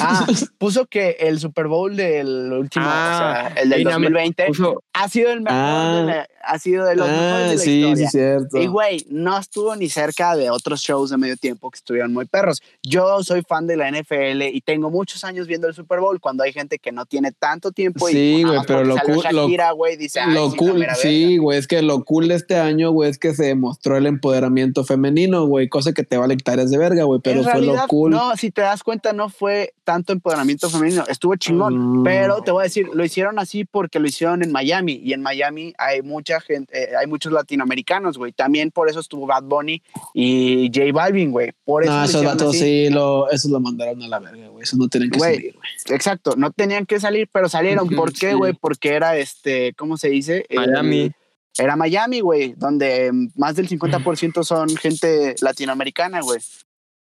Ah, puso que el Super Bowl del último, Ah, o sea, el del y nada más 2020, puso- ha sido el mejor, Ah. de la- ha sido de los mejores Ah, de la sí, historia. sí, cierto. Y güey, no estuvo ni cerca de otros shows de medio tiempo que estuvieron muy perros. Yo soy fan de la NFL y tengo muchos años viendo el Super Bowl cuando hay gente que no tiene tanto tiempo Sí, güey, pero lo cool- lo- Shakira, güey, dice, "Ay, lo cool, sí, verga". güey, es que lo cool de este año, güey, es que se demostró el empoderamiento femenino, güey, cosa que te vale hectáreas de verga, güey, pero en fue realidad, lo cool. no, si te das cuenta, no fue tanto empoderamiento femenino, estuvo chingón, Mm. pero te voy a decir, lo hicieron así porque lo hicieron en Miami y en Miami hay mucha gente, eh, hay muchos latinoamericanos, güey, también por eso estuvo Bad Bunny y J Balvin, güey, por eso No, lo esos vatos así. sí, lo, esos lo mandaron a la verga, güey, esos no tienen que salir, güey. Exacto, no tenían que salir, pero salieron. ¿Por qué, sí. güey? Porque era este, ¿cómo se dice? El- Miami. era Miami, güey, donde mm, más del 50% son gente latinoamericana, güey.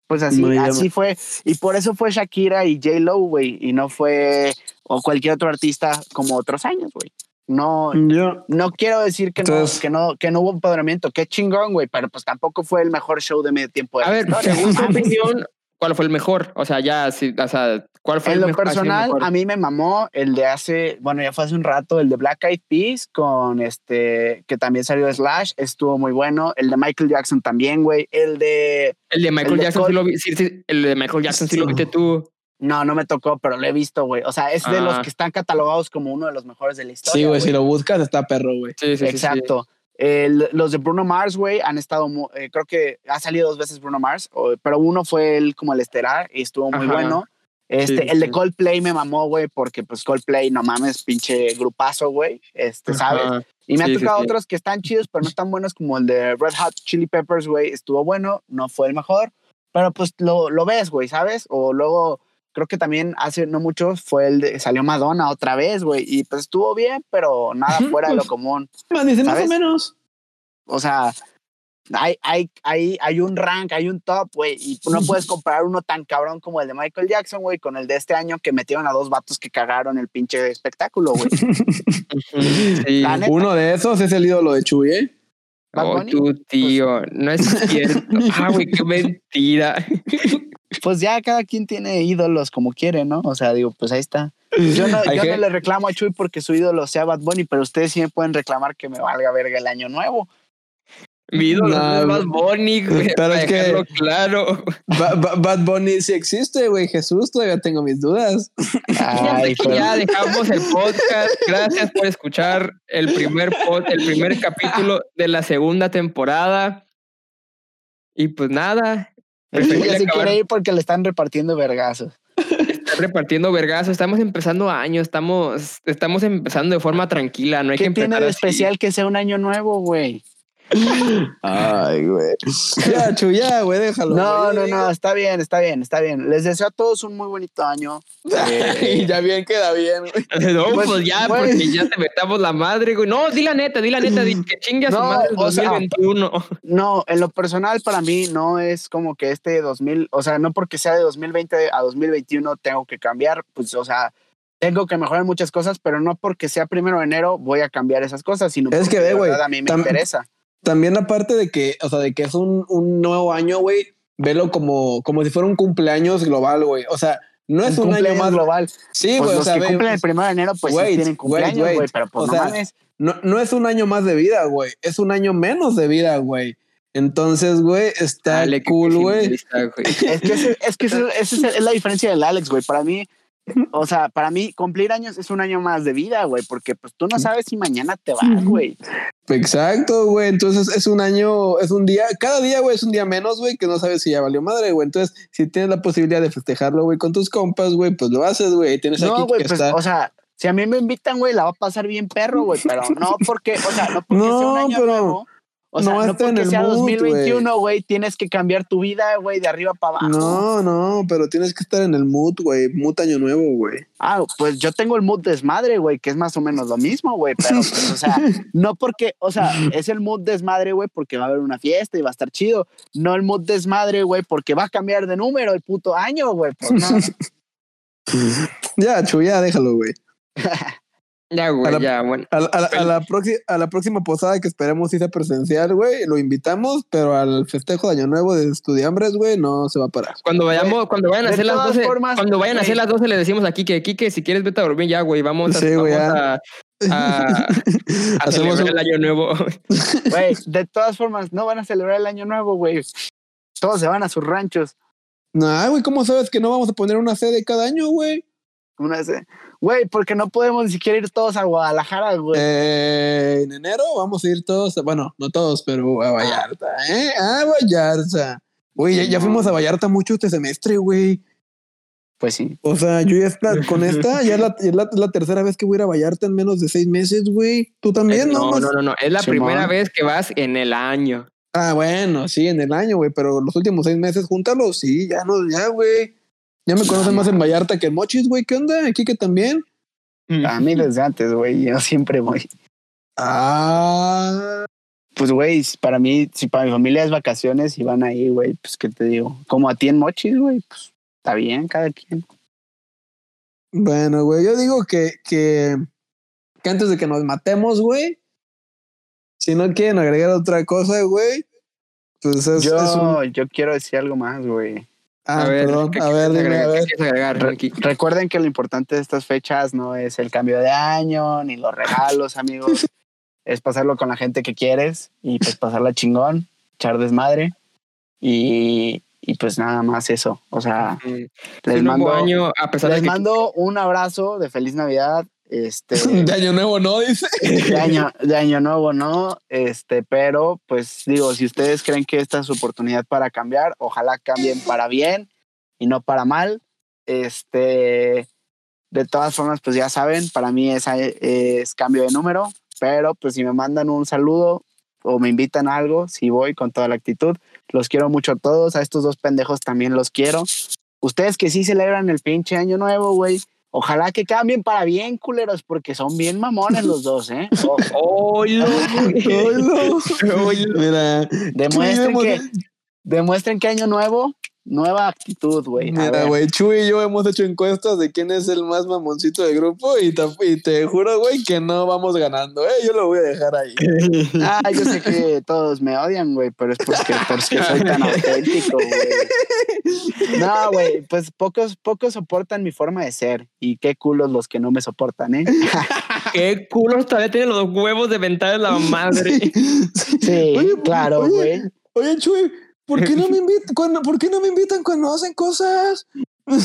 Pues así, así fue. Y por eso fue Shakira y J. Lo, güey, y no fue o cualquier otro artista como otros años, güey. No, Yo, no quiero decir que, Entonces- no, que, no, que no hubo empoderamiento. Qué chingón, güey, pero pues tampoco fue el mejor show de medio tiempo. De A ver, según tu opinión, ¿cuál fue el mejor? O sea, ya, sí, o sea, ¿cuál fue En el lo mejor? personal, mejor? a mí me mamó el de hace, bueno, ya fue hace un rato, el de Black Eyed Peas con este, que también salió de Slash, estuvo muy bueno. El de Michael Jackson también, güey. El de, El de Michael el Jackson sí lo vi, sí, sí, el de Michael Jackson sí lo viste tú. No, no me tocó, pero lo he visto, güey. O sea, es de los Ah. que están catalogados como uno de los mejores de la historia. sí, güey, si lo buscas está perro, güey. Sí, sí, sí, sí. Exacto. El- los de Bruno Mars, güey, han estado, eh, creo que ha salido dos veces Bruno Mars, pero uno fue él como el estelar y estuvo muy Ajá. bueno. Este, Sí, el de sí. Coldplay me mamó, güey, porque pues Coldplay, no mames, pinche grupazo, güey, este, ¿sabes? Ajá. Y me Sí, han sí, tocado sí. otros que están chidos, pero no tan buenos como el de Red Hot Chili Peppers, güey, estuvo bueno, no fue el mejor, pero pues lo, lo ves, güey, ¿sabes? O luego, creo que también hace no mucho fue el de, salió Madonna otra vez, güey, y pues estuvo bien, pero nada fuera de lo común. Dice más o menos. O sea, hay, hay, hay, hay un rank, hay un top, güey, y no puedes comparar uno tan cabrón como el de Michael Jackson, güey, con el de este año que metieron a dos vatos que cagaron el pinche espectáculo, güey. Sí. Uno de esos es el ídolo de Chuy, ¿eh? Oh, Bunny, tú, tío, no es cierto. Ah, güey, qué mentira. Pues ya cada quien tiene ídolos como quiere, ¿no? O sea, digo, pues ahí está. Yo no, yo le reclamo a Chuy porque su ídolo sea Bad Bunny, pero ustedes sí me pueden reclamar que me valga verga el año nuevo. Mi ídolo No, es más Bonnie, güey. pero para es que- claro. Ba- Ba- Bad Bunny sí existe, güey. Jesús, todavía tengo mis dudas. Ay, pero- ya dejamos el podcast. Gracias por escuchar el primer pod- el primer capítulo de la segunda temporada. Y pues nada, preferible ya se acabar- quiere ir porque le están repartiendo vergazos. está repartiendo vergazo. Estamos empezando año, estamos, estamos empezando de forma tranquila. No hay que ¿Qué tiene empezar de así. especial que sea un año nuevo, güey? Ay, güey. Ya, Chuy, ya, güey, déjalo. No, güey. no, no, está bien, está bien, está bien. Les deseo a todos un muy bonito año. Eh, Y ya bien queda bien, güey. No, Pues, pues, ya, güey. porque ya te metamos la madre, güey. No, di la neta, di la neta, di que chingue a su No, madre el o sea, 2021. No, en lo personal para mí no es como que este 2000, o sea, no porque sea de 2020 a 2021 tengo que cambiar, pues, o sea, tengo que mejorar muchas cosas, pero no porque sea primero de enero voy a cambiar esas cosas, sino Es porque que ve, de güey, verdad a mí me tam- interesa. También aparte de que, o sea, de que es un, un nuevo año, güey, velo como, como si fuera un cumpleaños global, güey. O sea, no es un, año más. global. Sí, pues güey, o sea, que cumplen el primero de enero, pues sí tienen cumpleaños, güey, pero pues O no sea, mames. no, no es un año más de vida, güey. Es un año menos de vida, güey. Entonces, güey, está Dale, cool, güey. Es que, ese- es, que esa es la diferencia del Alex, güey. Para mí, o sea, para mí cumplir años es un año más de vida, güey, porque pues tú no sabes si mañana te vas, güey. Exacto, güey. Entonces es un año, es un día, cada día, güey, es un día menos, güey, que no sabes si ya valió madre, güey. Entonces, si tienes la posibilidad de festejarlo, güey, con tus compas, güey, pues lo haces, güey. Tienes aquí No, güey, que pues, está. o sea, si a mí me invitan, güey, la va a pasar bien perro, güey, pero no porque, o sea, no porque No, sea un año pero nuevo. O sea, no en porque sea mood, 2021, güey, tienes que cambiar tu vida, güey, de arriba para abajo. No, no, pero tienes que estar en el mood, güey. Mood año nuevo, güey. Ah, pues yo tengo el mood desmadre, güey, que es más o menos lo mismo, güey, pero, pues, o sea, no porque, o sea, es el mood desmadre, güey, porque va a haber una fiesta y va a estar chido. No el mood desmadre, güey, porque va a cambiar de número el puto año, güey, pues no. Ya, Chu, ya déjalo, güey. Ya, A güey, la- ya, bueno. A, la- a a la próxima, a la próxima posada que esperemos si sea presencial, güey, lo invitamos, pero al festejo de Año Nuevo de Estudiambres, güey, no se va a parar. Cuando vayamos, cuando vayan a hacer las todas 12, formas, cuando vayan a hacer las 12 le decimos a Kike, Kike, si quieres vete a dormir ya, güey, vamos a, Sí, güey, vamos ya. a, a, a Hacemos celebrar un- el año nuevo. Güey, de todas formas, no van a celebrar el año nuevo, güey. Todos se van a sus ranchos. No, güey, ¿cómo sabes que no vamos a poner una sede cada año, güey? Una se- Güey, porque no podemos ni siquiera ir todos a Guadalajara, güey. Eh, en enero vamos a ir todos, a- bueno, no todos, pero a Vallarta, ¿eh? A Vallarta. Güey, ya, ya No. fuimos a Vallarta mucho este semestre, güey. Pues sí. O sea, yo ya está, con esta, ya es la, ya es la, la tercera vez que voy a ir a Vallarta en menos de seis meses, güey. Tú también, ¿no? no, Más- no, no, no, es la Simón. primera vez que vas en el año. Ah, bueno, sí, en el año, güey, pero los últimos seis meses, júntalos, sí, ya no, ya, güey. Ya me conocen más en Vallarta que en Mochis, güey. ¿Qué onda? Aquí que también. A mí desde antes, güey, yo siempre voy. Ah, Pues, güey, para mí, si para mi familia es vacaciones y van ahí, güey, pues, ¿qué te digo? Como a ti en Mochis, güey, pues, está bien, cada quien. bueno, güey, yo digo que, que, que antes de que nos matemos, güey, si no quieren agregar otra cosa, güey, pues es, yo, es un... yo quiero decir algo más, güey. Ah, a ver, perdón, ¿qué a ver, dime, a ver. ¿Qué quieres agregar, Re- recuerden que lo importante de estas fechas no es el cambio de año, ni los regalos, amigos. es pasarlo con la gente que quieres y pues pasarla chingón, echar desmadre. Y, y pues nada más eso. O sea, les El nuevo mando, año, a pesar de les que mando un abrazo de feliz Navidad. Este, De año nuevo, ¿no? Dice. de año, de año nuevo, ¿no? Este, pero pues digo, si ustedes creen que esta es su oportunidad para cambiar, ojalá cambien para bien y no para mal. Este, de todas formas, pues ya saben, para mí esa es cambio de número, pero pues si me mandan un saludo o me invitan a algo, si voy con toda la actitud. Los quiero mucho a todos, a estos dos pendejos también los quiero. Ustedes que sí celebran el pinche año nuevo, güey. Ojalá que cambien para bien, culeros, porque son bien mamones los dos, ¿eh? Que, hemos- demuestren que año nuevo, nueva actitud, güey. Mira, güey, Chuy y yo hemos hecho encuestas de quién es el más mamoncito del grupo y te, y te juro, güey, que no vamos ganando, ¿eh? Yo lo voy a dejar ahí. Ah, yo sé que todos me odian, güey, pero es porque, porque soy tan auténtico, güey. No, güey, pues pocos, pocos soportan mi forma de ser. Y qué culos los que no me soportan, ¿eh? ¡Qué culo! Todavía tiene los huevos de ventar en la madre. Sí, Oye, claro, oye. güey. Oye, Chuy, ¿por qué no me invitan cuando, ¿por qué no me invitan cuando hacen cosas?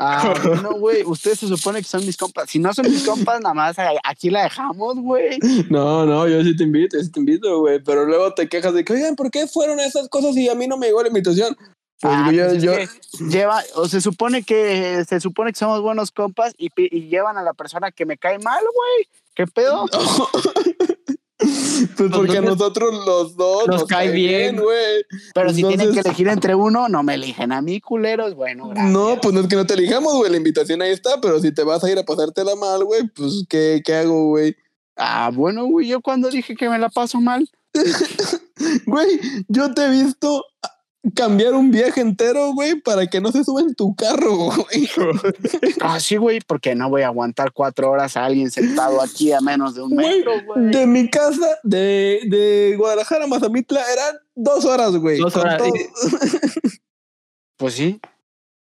Ah, bueno, güey, ustedes se supone que son mis compas. Si no son mis compas, nada más a- aquí la dejamos, güey. No, no, yo sí te invito, yo sí te invito, güey, pero luego te quejas de que, oigan, ¿por qué fueron esas cosas y a mí no me llegó la invitación? Pues Ah, yo, pues es yo- lleva, o se supone que se supone que somos buenos compas y, y llevan a la persona que me cae mal, güey. ¿Qué pedo? pues porque a nosotros los dos Nos cae bien. güey. Pero si tienen que elegir entre uno, no me eligen a mí, culeros. Bueno, gracias. No, pues no es que no te elijamos, güey. La invitación ahí está, pero si te vas a ir a pasártela mal, güey, pues ¿qué, qué hago, güey? Ah, bueno, güey, yo cuando dije que me la paso mal. Güey, yo te he visto cambiar un viaje entero, güey, para que no se suba en tu carro, güey. Ah, sí, güey, porque no voy a aguantar cuatro horas a alguien sentado aquí a menos de un metro, güey. De mi casa, de, de Guadalajara a Mazamitla, eran dos horas, güey. Dos horas, todo. Pues sí.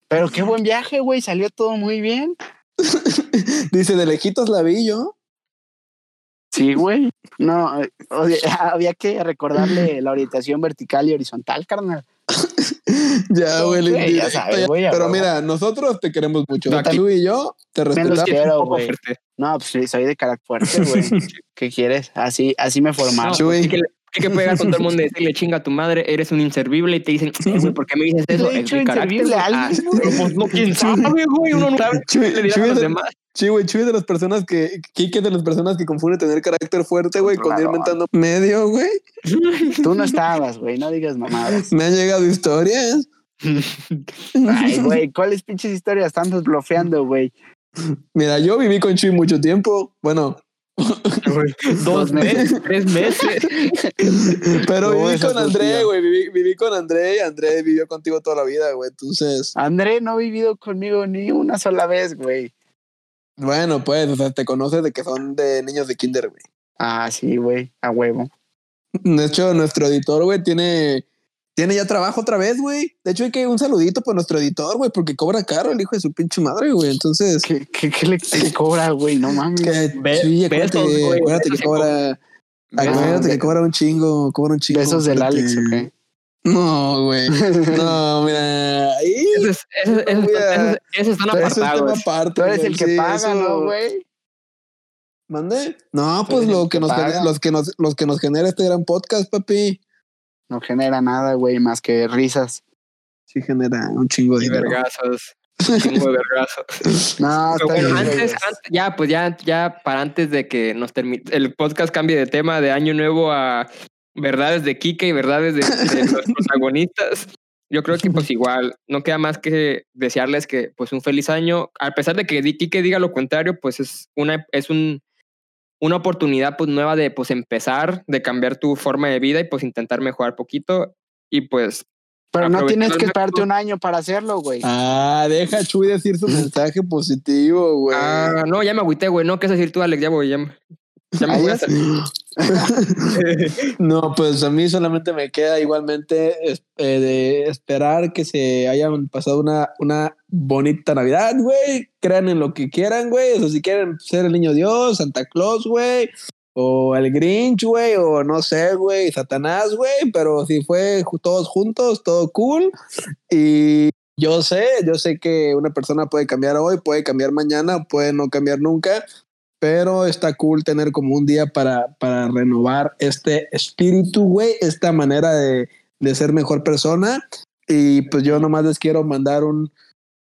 Pero qué buen viaje, güey. Salió todo muy bien. Dice, de lejitos la vi yo. Sí, güey. No, eh, oye, había que recordarle la orientación vertical y horizontal, carnal. Ya, güey. Ya sabes, a Pero mira, nosotros te queremos mucho. Tú y yo te Me los respetamos. quiero. No, pues sí, soy de carácter fuerte, güey. ¿Qué quieres? Así, así me formaron. No, Chuy. ¿qué, que, que pegas con todo el mundo y decirle chinga a tu madre, eres un inservible y te dicen, "Eh, güey, ¿por qué me dices eso? Es mi carácter. inservible a güey". alguien, Ah, pues no, quién sabe, güey, uno no sabe qué Chuy, le Chuy a los demás. Sí, güey, Chuy es de las personas que, Kike es de las personas que confunde tener carácter fuerte, güey, con ir mentando medio, güey. Tú no estabas, güey. No digas mamadas. Me han llegado historias. Ay, güey, ¿cuáles pinches historias están blofeando, güey? Mira, yo viví con Chuy mucho tiempo. Bueno, Dos meses, tres meses. pero No, viví con André, güey. Viví, viví con André y André vivió contigo toda la vida, güey. Entonces, André no ha vivido conmigo ni una sola vez, güey. Bueno, pues, o sea, te conoces de que son de niños de kinder, güey. Ah, sí, güey, a huevo. De hecho, nuestro editor, güey, tiene, tiene ya trabajo otra vez, güey. De hecho, hay que un saludito para nuestro editor, güey, porque cobra caro el hijo de su pinche madre, güey. Entonces, ¿Qué, qué, qué le qué cobra, güey? No mames. que, Be- sí, acuérdate, besos, acuérdate que cobra, acuérdate que cobra un chingo, cobra un chingo. Besos del. Alex, ¿o qué? No, güey. No, mira. esos están Pero eso es tema apartados. aparte. Tú eres el que sí, paga, eso- ¿no, güey? ¿Mande? No, pues lo que que nos genera, los que nos, los que nos genera este gran podcast, papi. No genera nada, güey, más que risas. Sí genera un chingo de dinero. vergazos. Chingo de vergazos. No, Pero está bueno, bien, antes, antes- ya, pues ya, ya para antes de que nos termine, el podcast cambie de tema de año nuevo a verdades de Kike y verdades de, de los protagonistas. Yo creo que pues igual, no queda más que desearles que pues un feliz año. A pesar de que Kike diga lo contrario, pues es una, es un, una oportunidad pues nueva de pues empezar, de cambiar tu forma de vida y pues intentar mejorar poquito. Y pues Pero no tienes que esperarte un año para hacerlo, güey. Ah, deja a Chuy decir su mensaje positivo, güey. Ah, no, ya me agüité, güey. No, ¿qué es decir tú, Alex? Ya voy, ya, me- ya me Ahí voy a es. salir. no, pues a mí solamente me queda igualmente eh, de esperar que se hayan pasado una, una bonita Navidad, güey. Crean en lo que quieran, güey. O sea, si quieren ser el niño Dios, Santa Claus, güey. O el Grinch, güey. O no sé, güey, Satanás, güey. Pero si fue todos juntos, todo cool. Y yo sé, yo sé que una persona puede cambiar hoy, puede cambiar mañana, puede no cambiar nunca pero está cool tener como un día para, para renovar este espíritu, güey, esta manera de, de ser mejor persona. Y pues yo nomás les quiero mandar un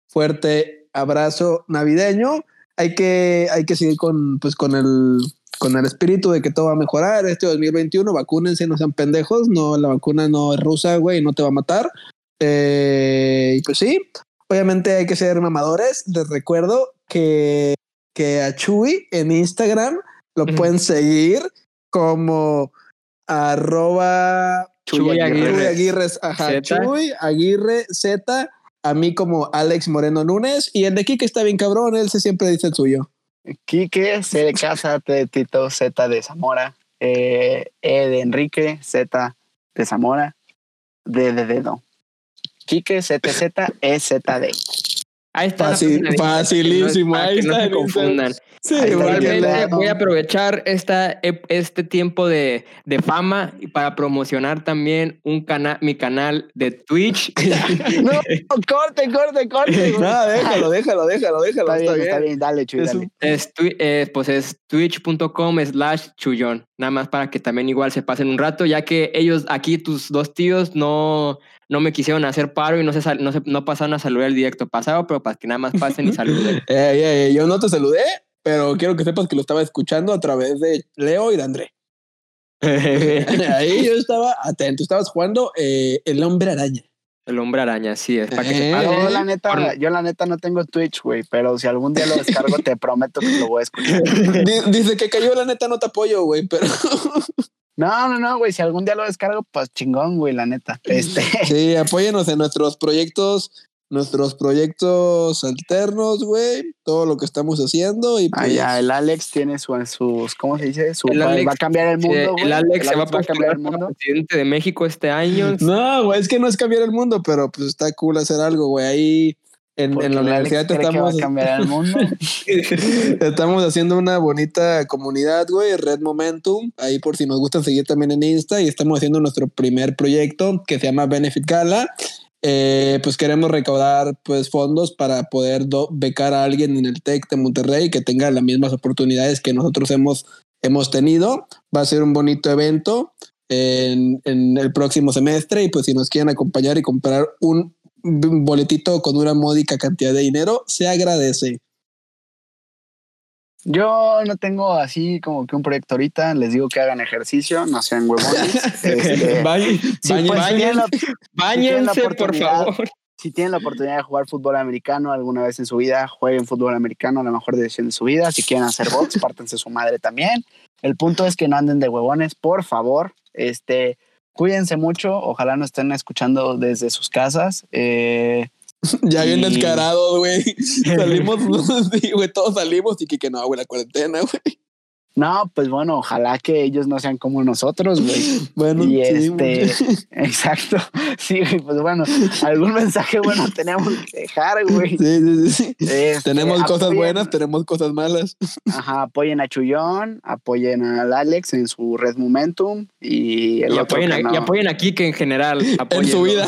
fuerte abrazo navideño. Hay que, hay que seguir con, pues, con, el, con el espíritu de que todo va a mejorar. Este 2021, vacúnense, no sean pendejos. No, la vacuna no es rusa, güey, no te va a matar. Eh, y pues sí, obviamente hay que ser mamadores. Les recuerdo que que a Chuy en Instagram lo pueden seguir como arroba Chuy Chuy Aguirre. Aguirre, ajá, Z. Chuy Aguirre Z, a mí como Alex Moreno Núñez y el de Kike está bien cabrón, él se siempre dice el suyo. Quique, C de casa, T de Tito, Z de Zamora, eh, E de Enrique, Z de Zamora, D de Dedo. Quique, ZZ, EZD. Ahí está. Fácil- facilísimo, ahí que no está se el Instagram. confundan. Sí, igualmente. claro. voy a aprovechar esta, este tiempo de, de fama para promocionar también un canal, mi canal de Twitch. No, corte, corte, corte. No, déjalo, déjalo, déjalo, déjalo. Está bien, está está bien. dale, Chuy, Es dale. Es, eh, pues es twitch.com slash chullón. Nada más para que también igual se pasen un rato, ya que ellos aquí, tus dos tíos, no, no me quisieron hacer paro y no, se, sal- no, se- no pasaron a saludar el directo pasado, pero para que nada más pasen y saluden. Yo no te saludé, pero quiero que sepas que lo estaba escuchando a través de Leo y de André. Ahí yo estaba atento, estabas jugando eh, El Hombre Araña. el hombre araña, sí, es para que se Eh. Yo la neta, Por- yo la neta no tengo Twitch, güey, pero si algún día lo descargo, te prometo que lo voy a escuchar. Di- Dice que cayó, la neta no te apoyo, güey, pero No, no, no, güey, si algún día lo descargo, pues chingón, güey, la neta. Este, sí, apóyenos en nuestros proyectos, nuestros proyectos alternos, güey, todo lo que estamos haciendo y pues, allá el Alex tiene su, sus, ¿cómo se dice? Su, El va, Alex- va a cambiar el mundo, güey. el Alex se va a cambiar el mundo. presidente de México este año. No, güey, es que no es cambiar el mundo, pero pues está cool hacer algo, güey. Ahí en, la universidad te cree que va estamos, a cambiar el mundo. estamos haciendo una bonita comunidad, güey, Red Momentum. Ahí por si nos gustan seguir también en Insta y estamos haciendo nuestro primer proyecto que se llama Benefit Gala. Eh, pues queremos recaudar pues fondos para poder becar a alguien en el TEC de Monterrey que tenga las mismas oportunidades que nosotros hemos, hemos tenido. Va a ser un bonito evento en, el próximo semestre y pues si nos quieren acompañar y comprar un boletito con una módica cantidad de dinero, se agradece. Yo no tengo así como que un proyecto ahorita. Les digo que hagan ejercicio, no sean huevones. Este, Bañen- pues, si tienen la- Báñense, por favor. si tienen la oportunidad de jugar fútbol americano alguna vez en su vida, jueguen fútbol americano, la mejor decisión de su vida. Si quieren hacer box, pártense su madre también. El punto es que no anden de huevones, por favor. Este, cuídense mucho. Ojalá nos estén escuchando desde sus casas. Eh, Ya bien descarados, güey. Salimos, güey, todos salimos y que, que no, güey, la cuarentena, güey. No, pues bueno, ojalá que ellos no sean como nosotros, güey. Bueno, Y sí, este, exacto. Sí, güey, pues bueno, algún mensaje bueno tenemos que dejar, güey. Sí, sí, sí. Este, Tenemos cosas apoyen- buenas, tenemos cosas malas. Ajá, apoyen a Chullón, apoyen al Alex en su Red Momentum y el Y otro apoyen, que a, no. y apoyen a Kike en general. En su vida.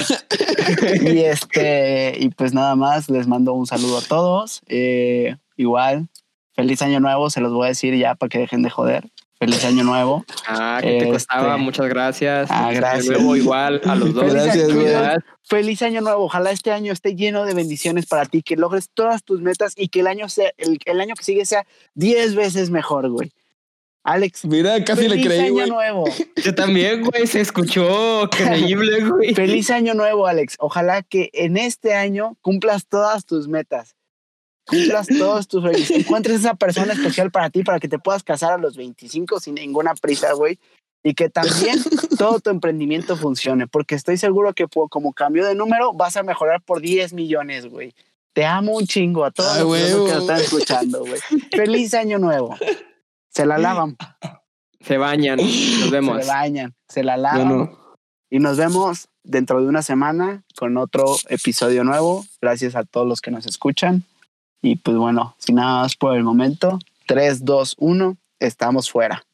Y este, y pues nada más, les mando un saludo a todos. Eh, igual, feliz año nuevo, se los voy a decir ya para que dejen de joder. Feliz año nuevo. Ah, que te Este- costaba. Muchas gracias. Ah, Feliz año gracias. nuevo igual a los dos. Feliz Gracias, año. Feliz año nuevo. Ojalá este año esté lleno de bendiciones para ti, que logres todas tus metas y que el año sea, el, el año que sigue sea 10 veces mejor, güey. Alex, Mira, casi le feliz creí, año güey. nuevo. Yo también, güey, se escuchó creíble, güey. Feliz año nuevo, Alex. Ojalá que en este año cumplas todas tus metas. Cumplas todos tus sueños. Encuentres esa persona especial para ti, para que te puedas casar a los 25 sin ninguna prisa, güey. Y que también todo tu emprendimiento funcione. Porque estoy seguro que como cambio de número vas a mejorar por 10 millones, güey. Te amo un chingo a todos Ay, los que nos están escuchando, güey. Feliz año nuevo. Se la lavan, Se bañan. Nos se vemos. le bañan, se la lavan. Bueno, Y nos vemos dentro de una semana con otro episodio nuevo. Gracias a todos los que nos escuchan. Y pues bueno, sin nada más por el momento, 3, 2, 1, estamos fuera.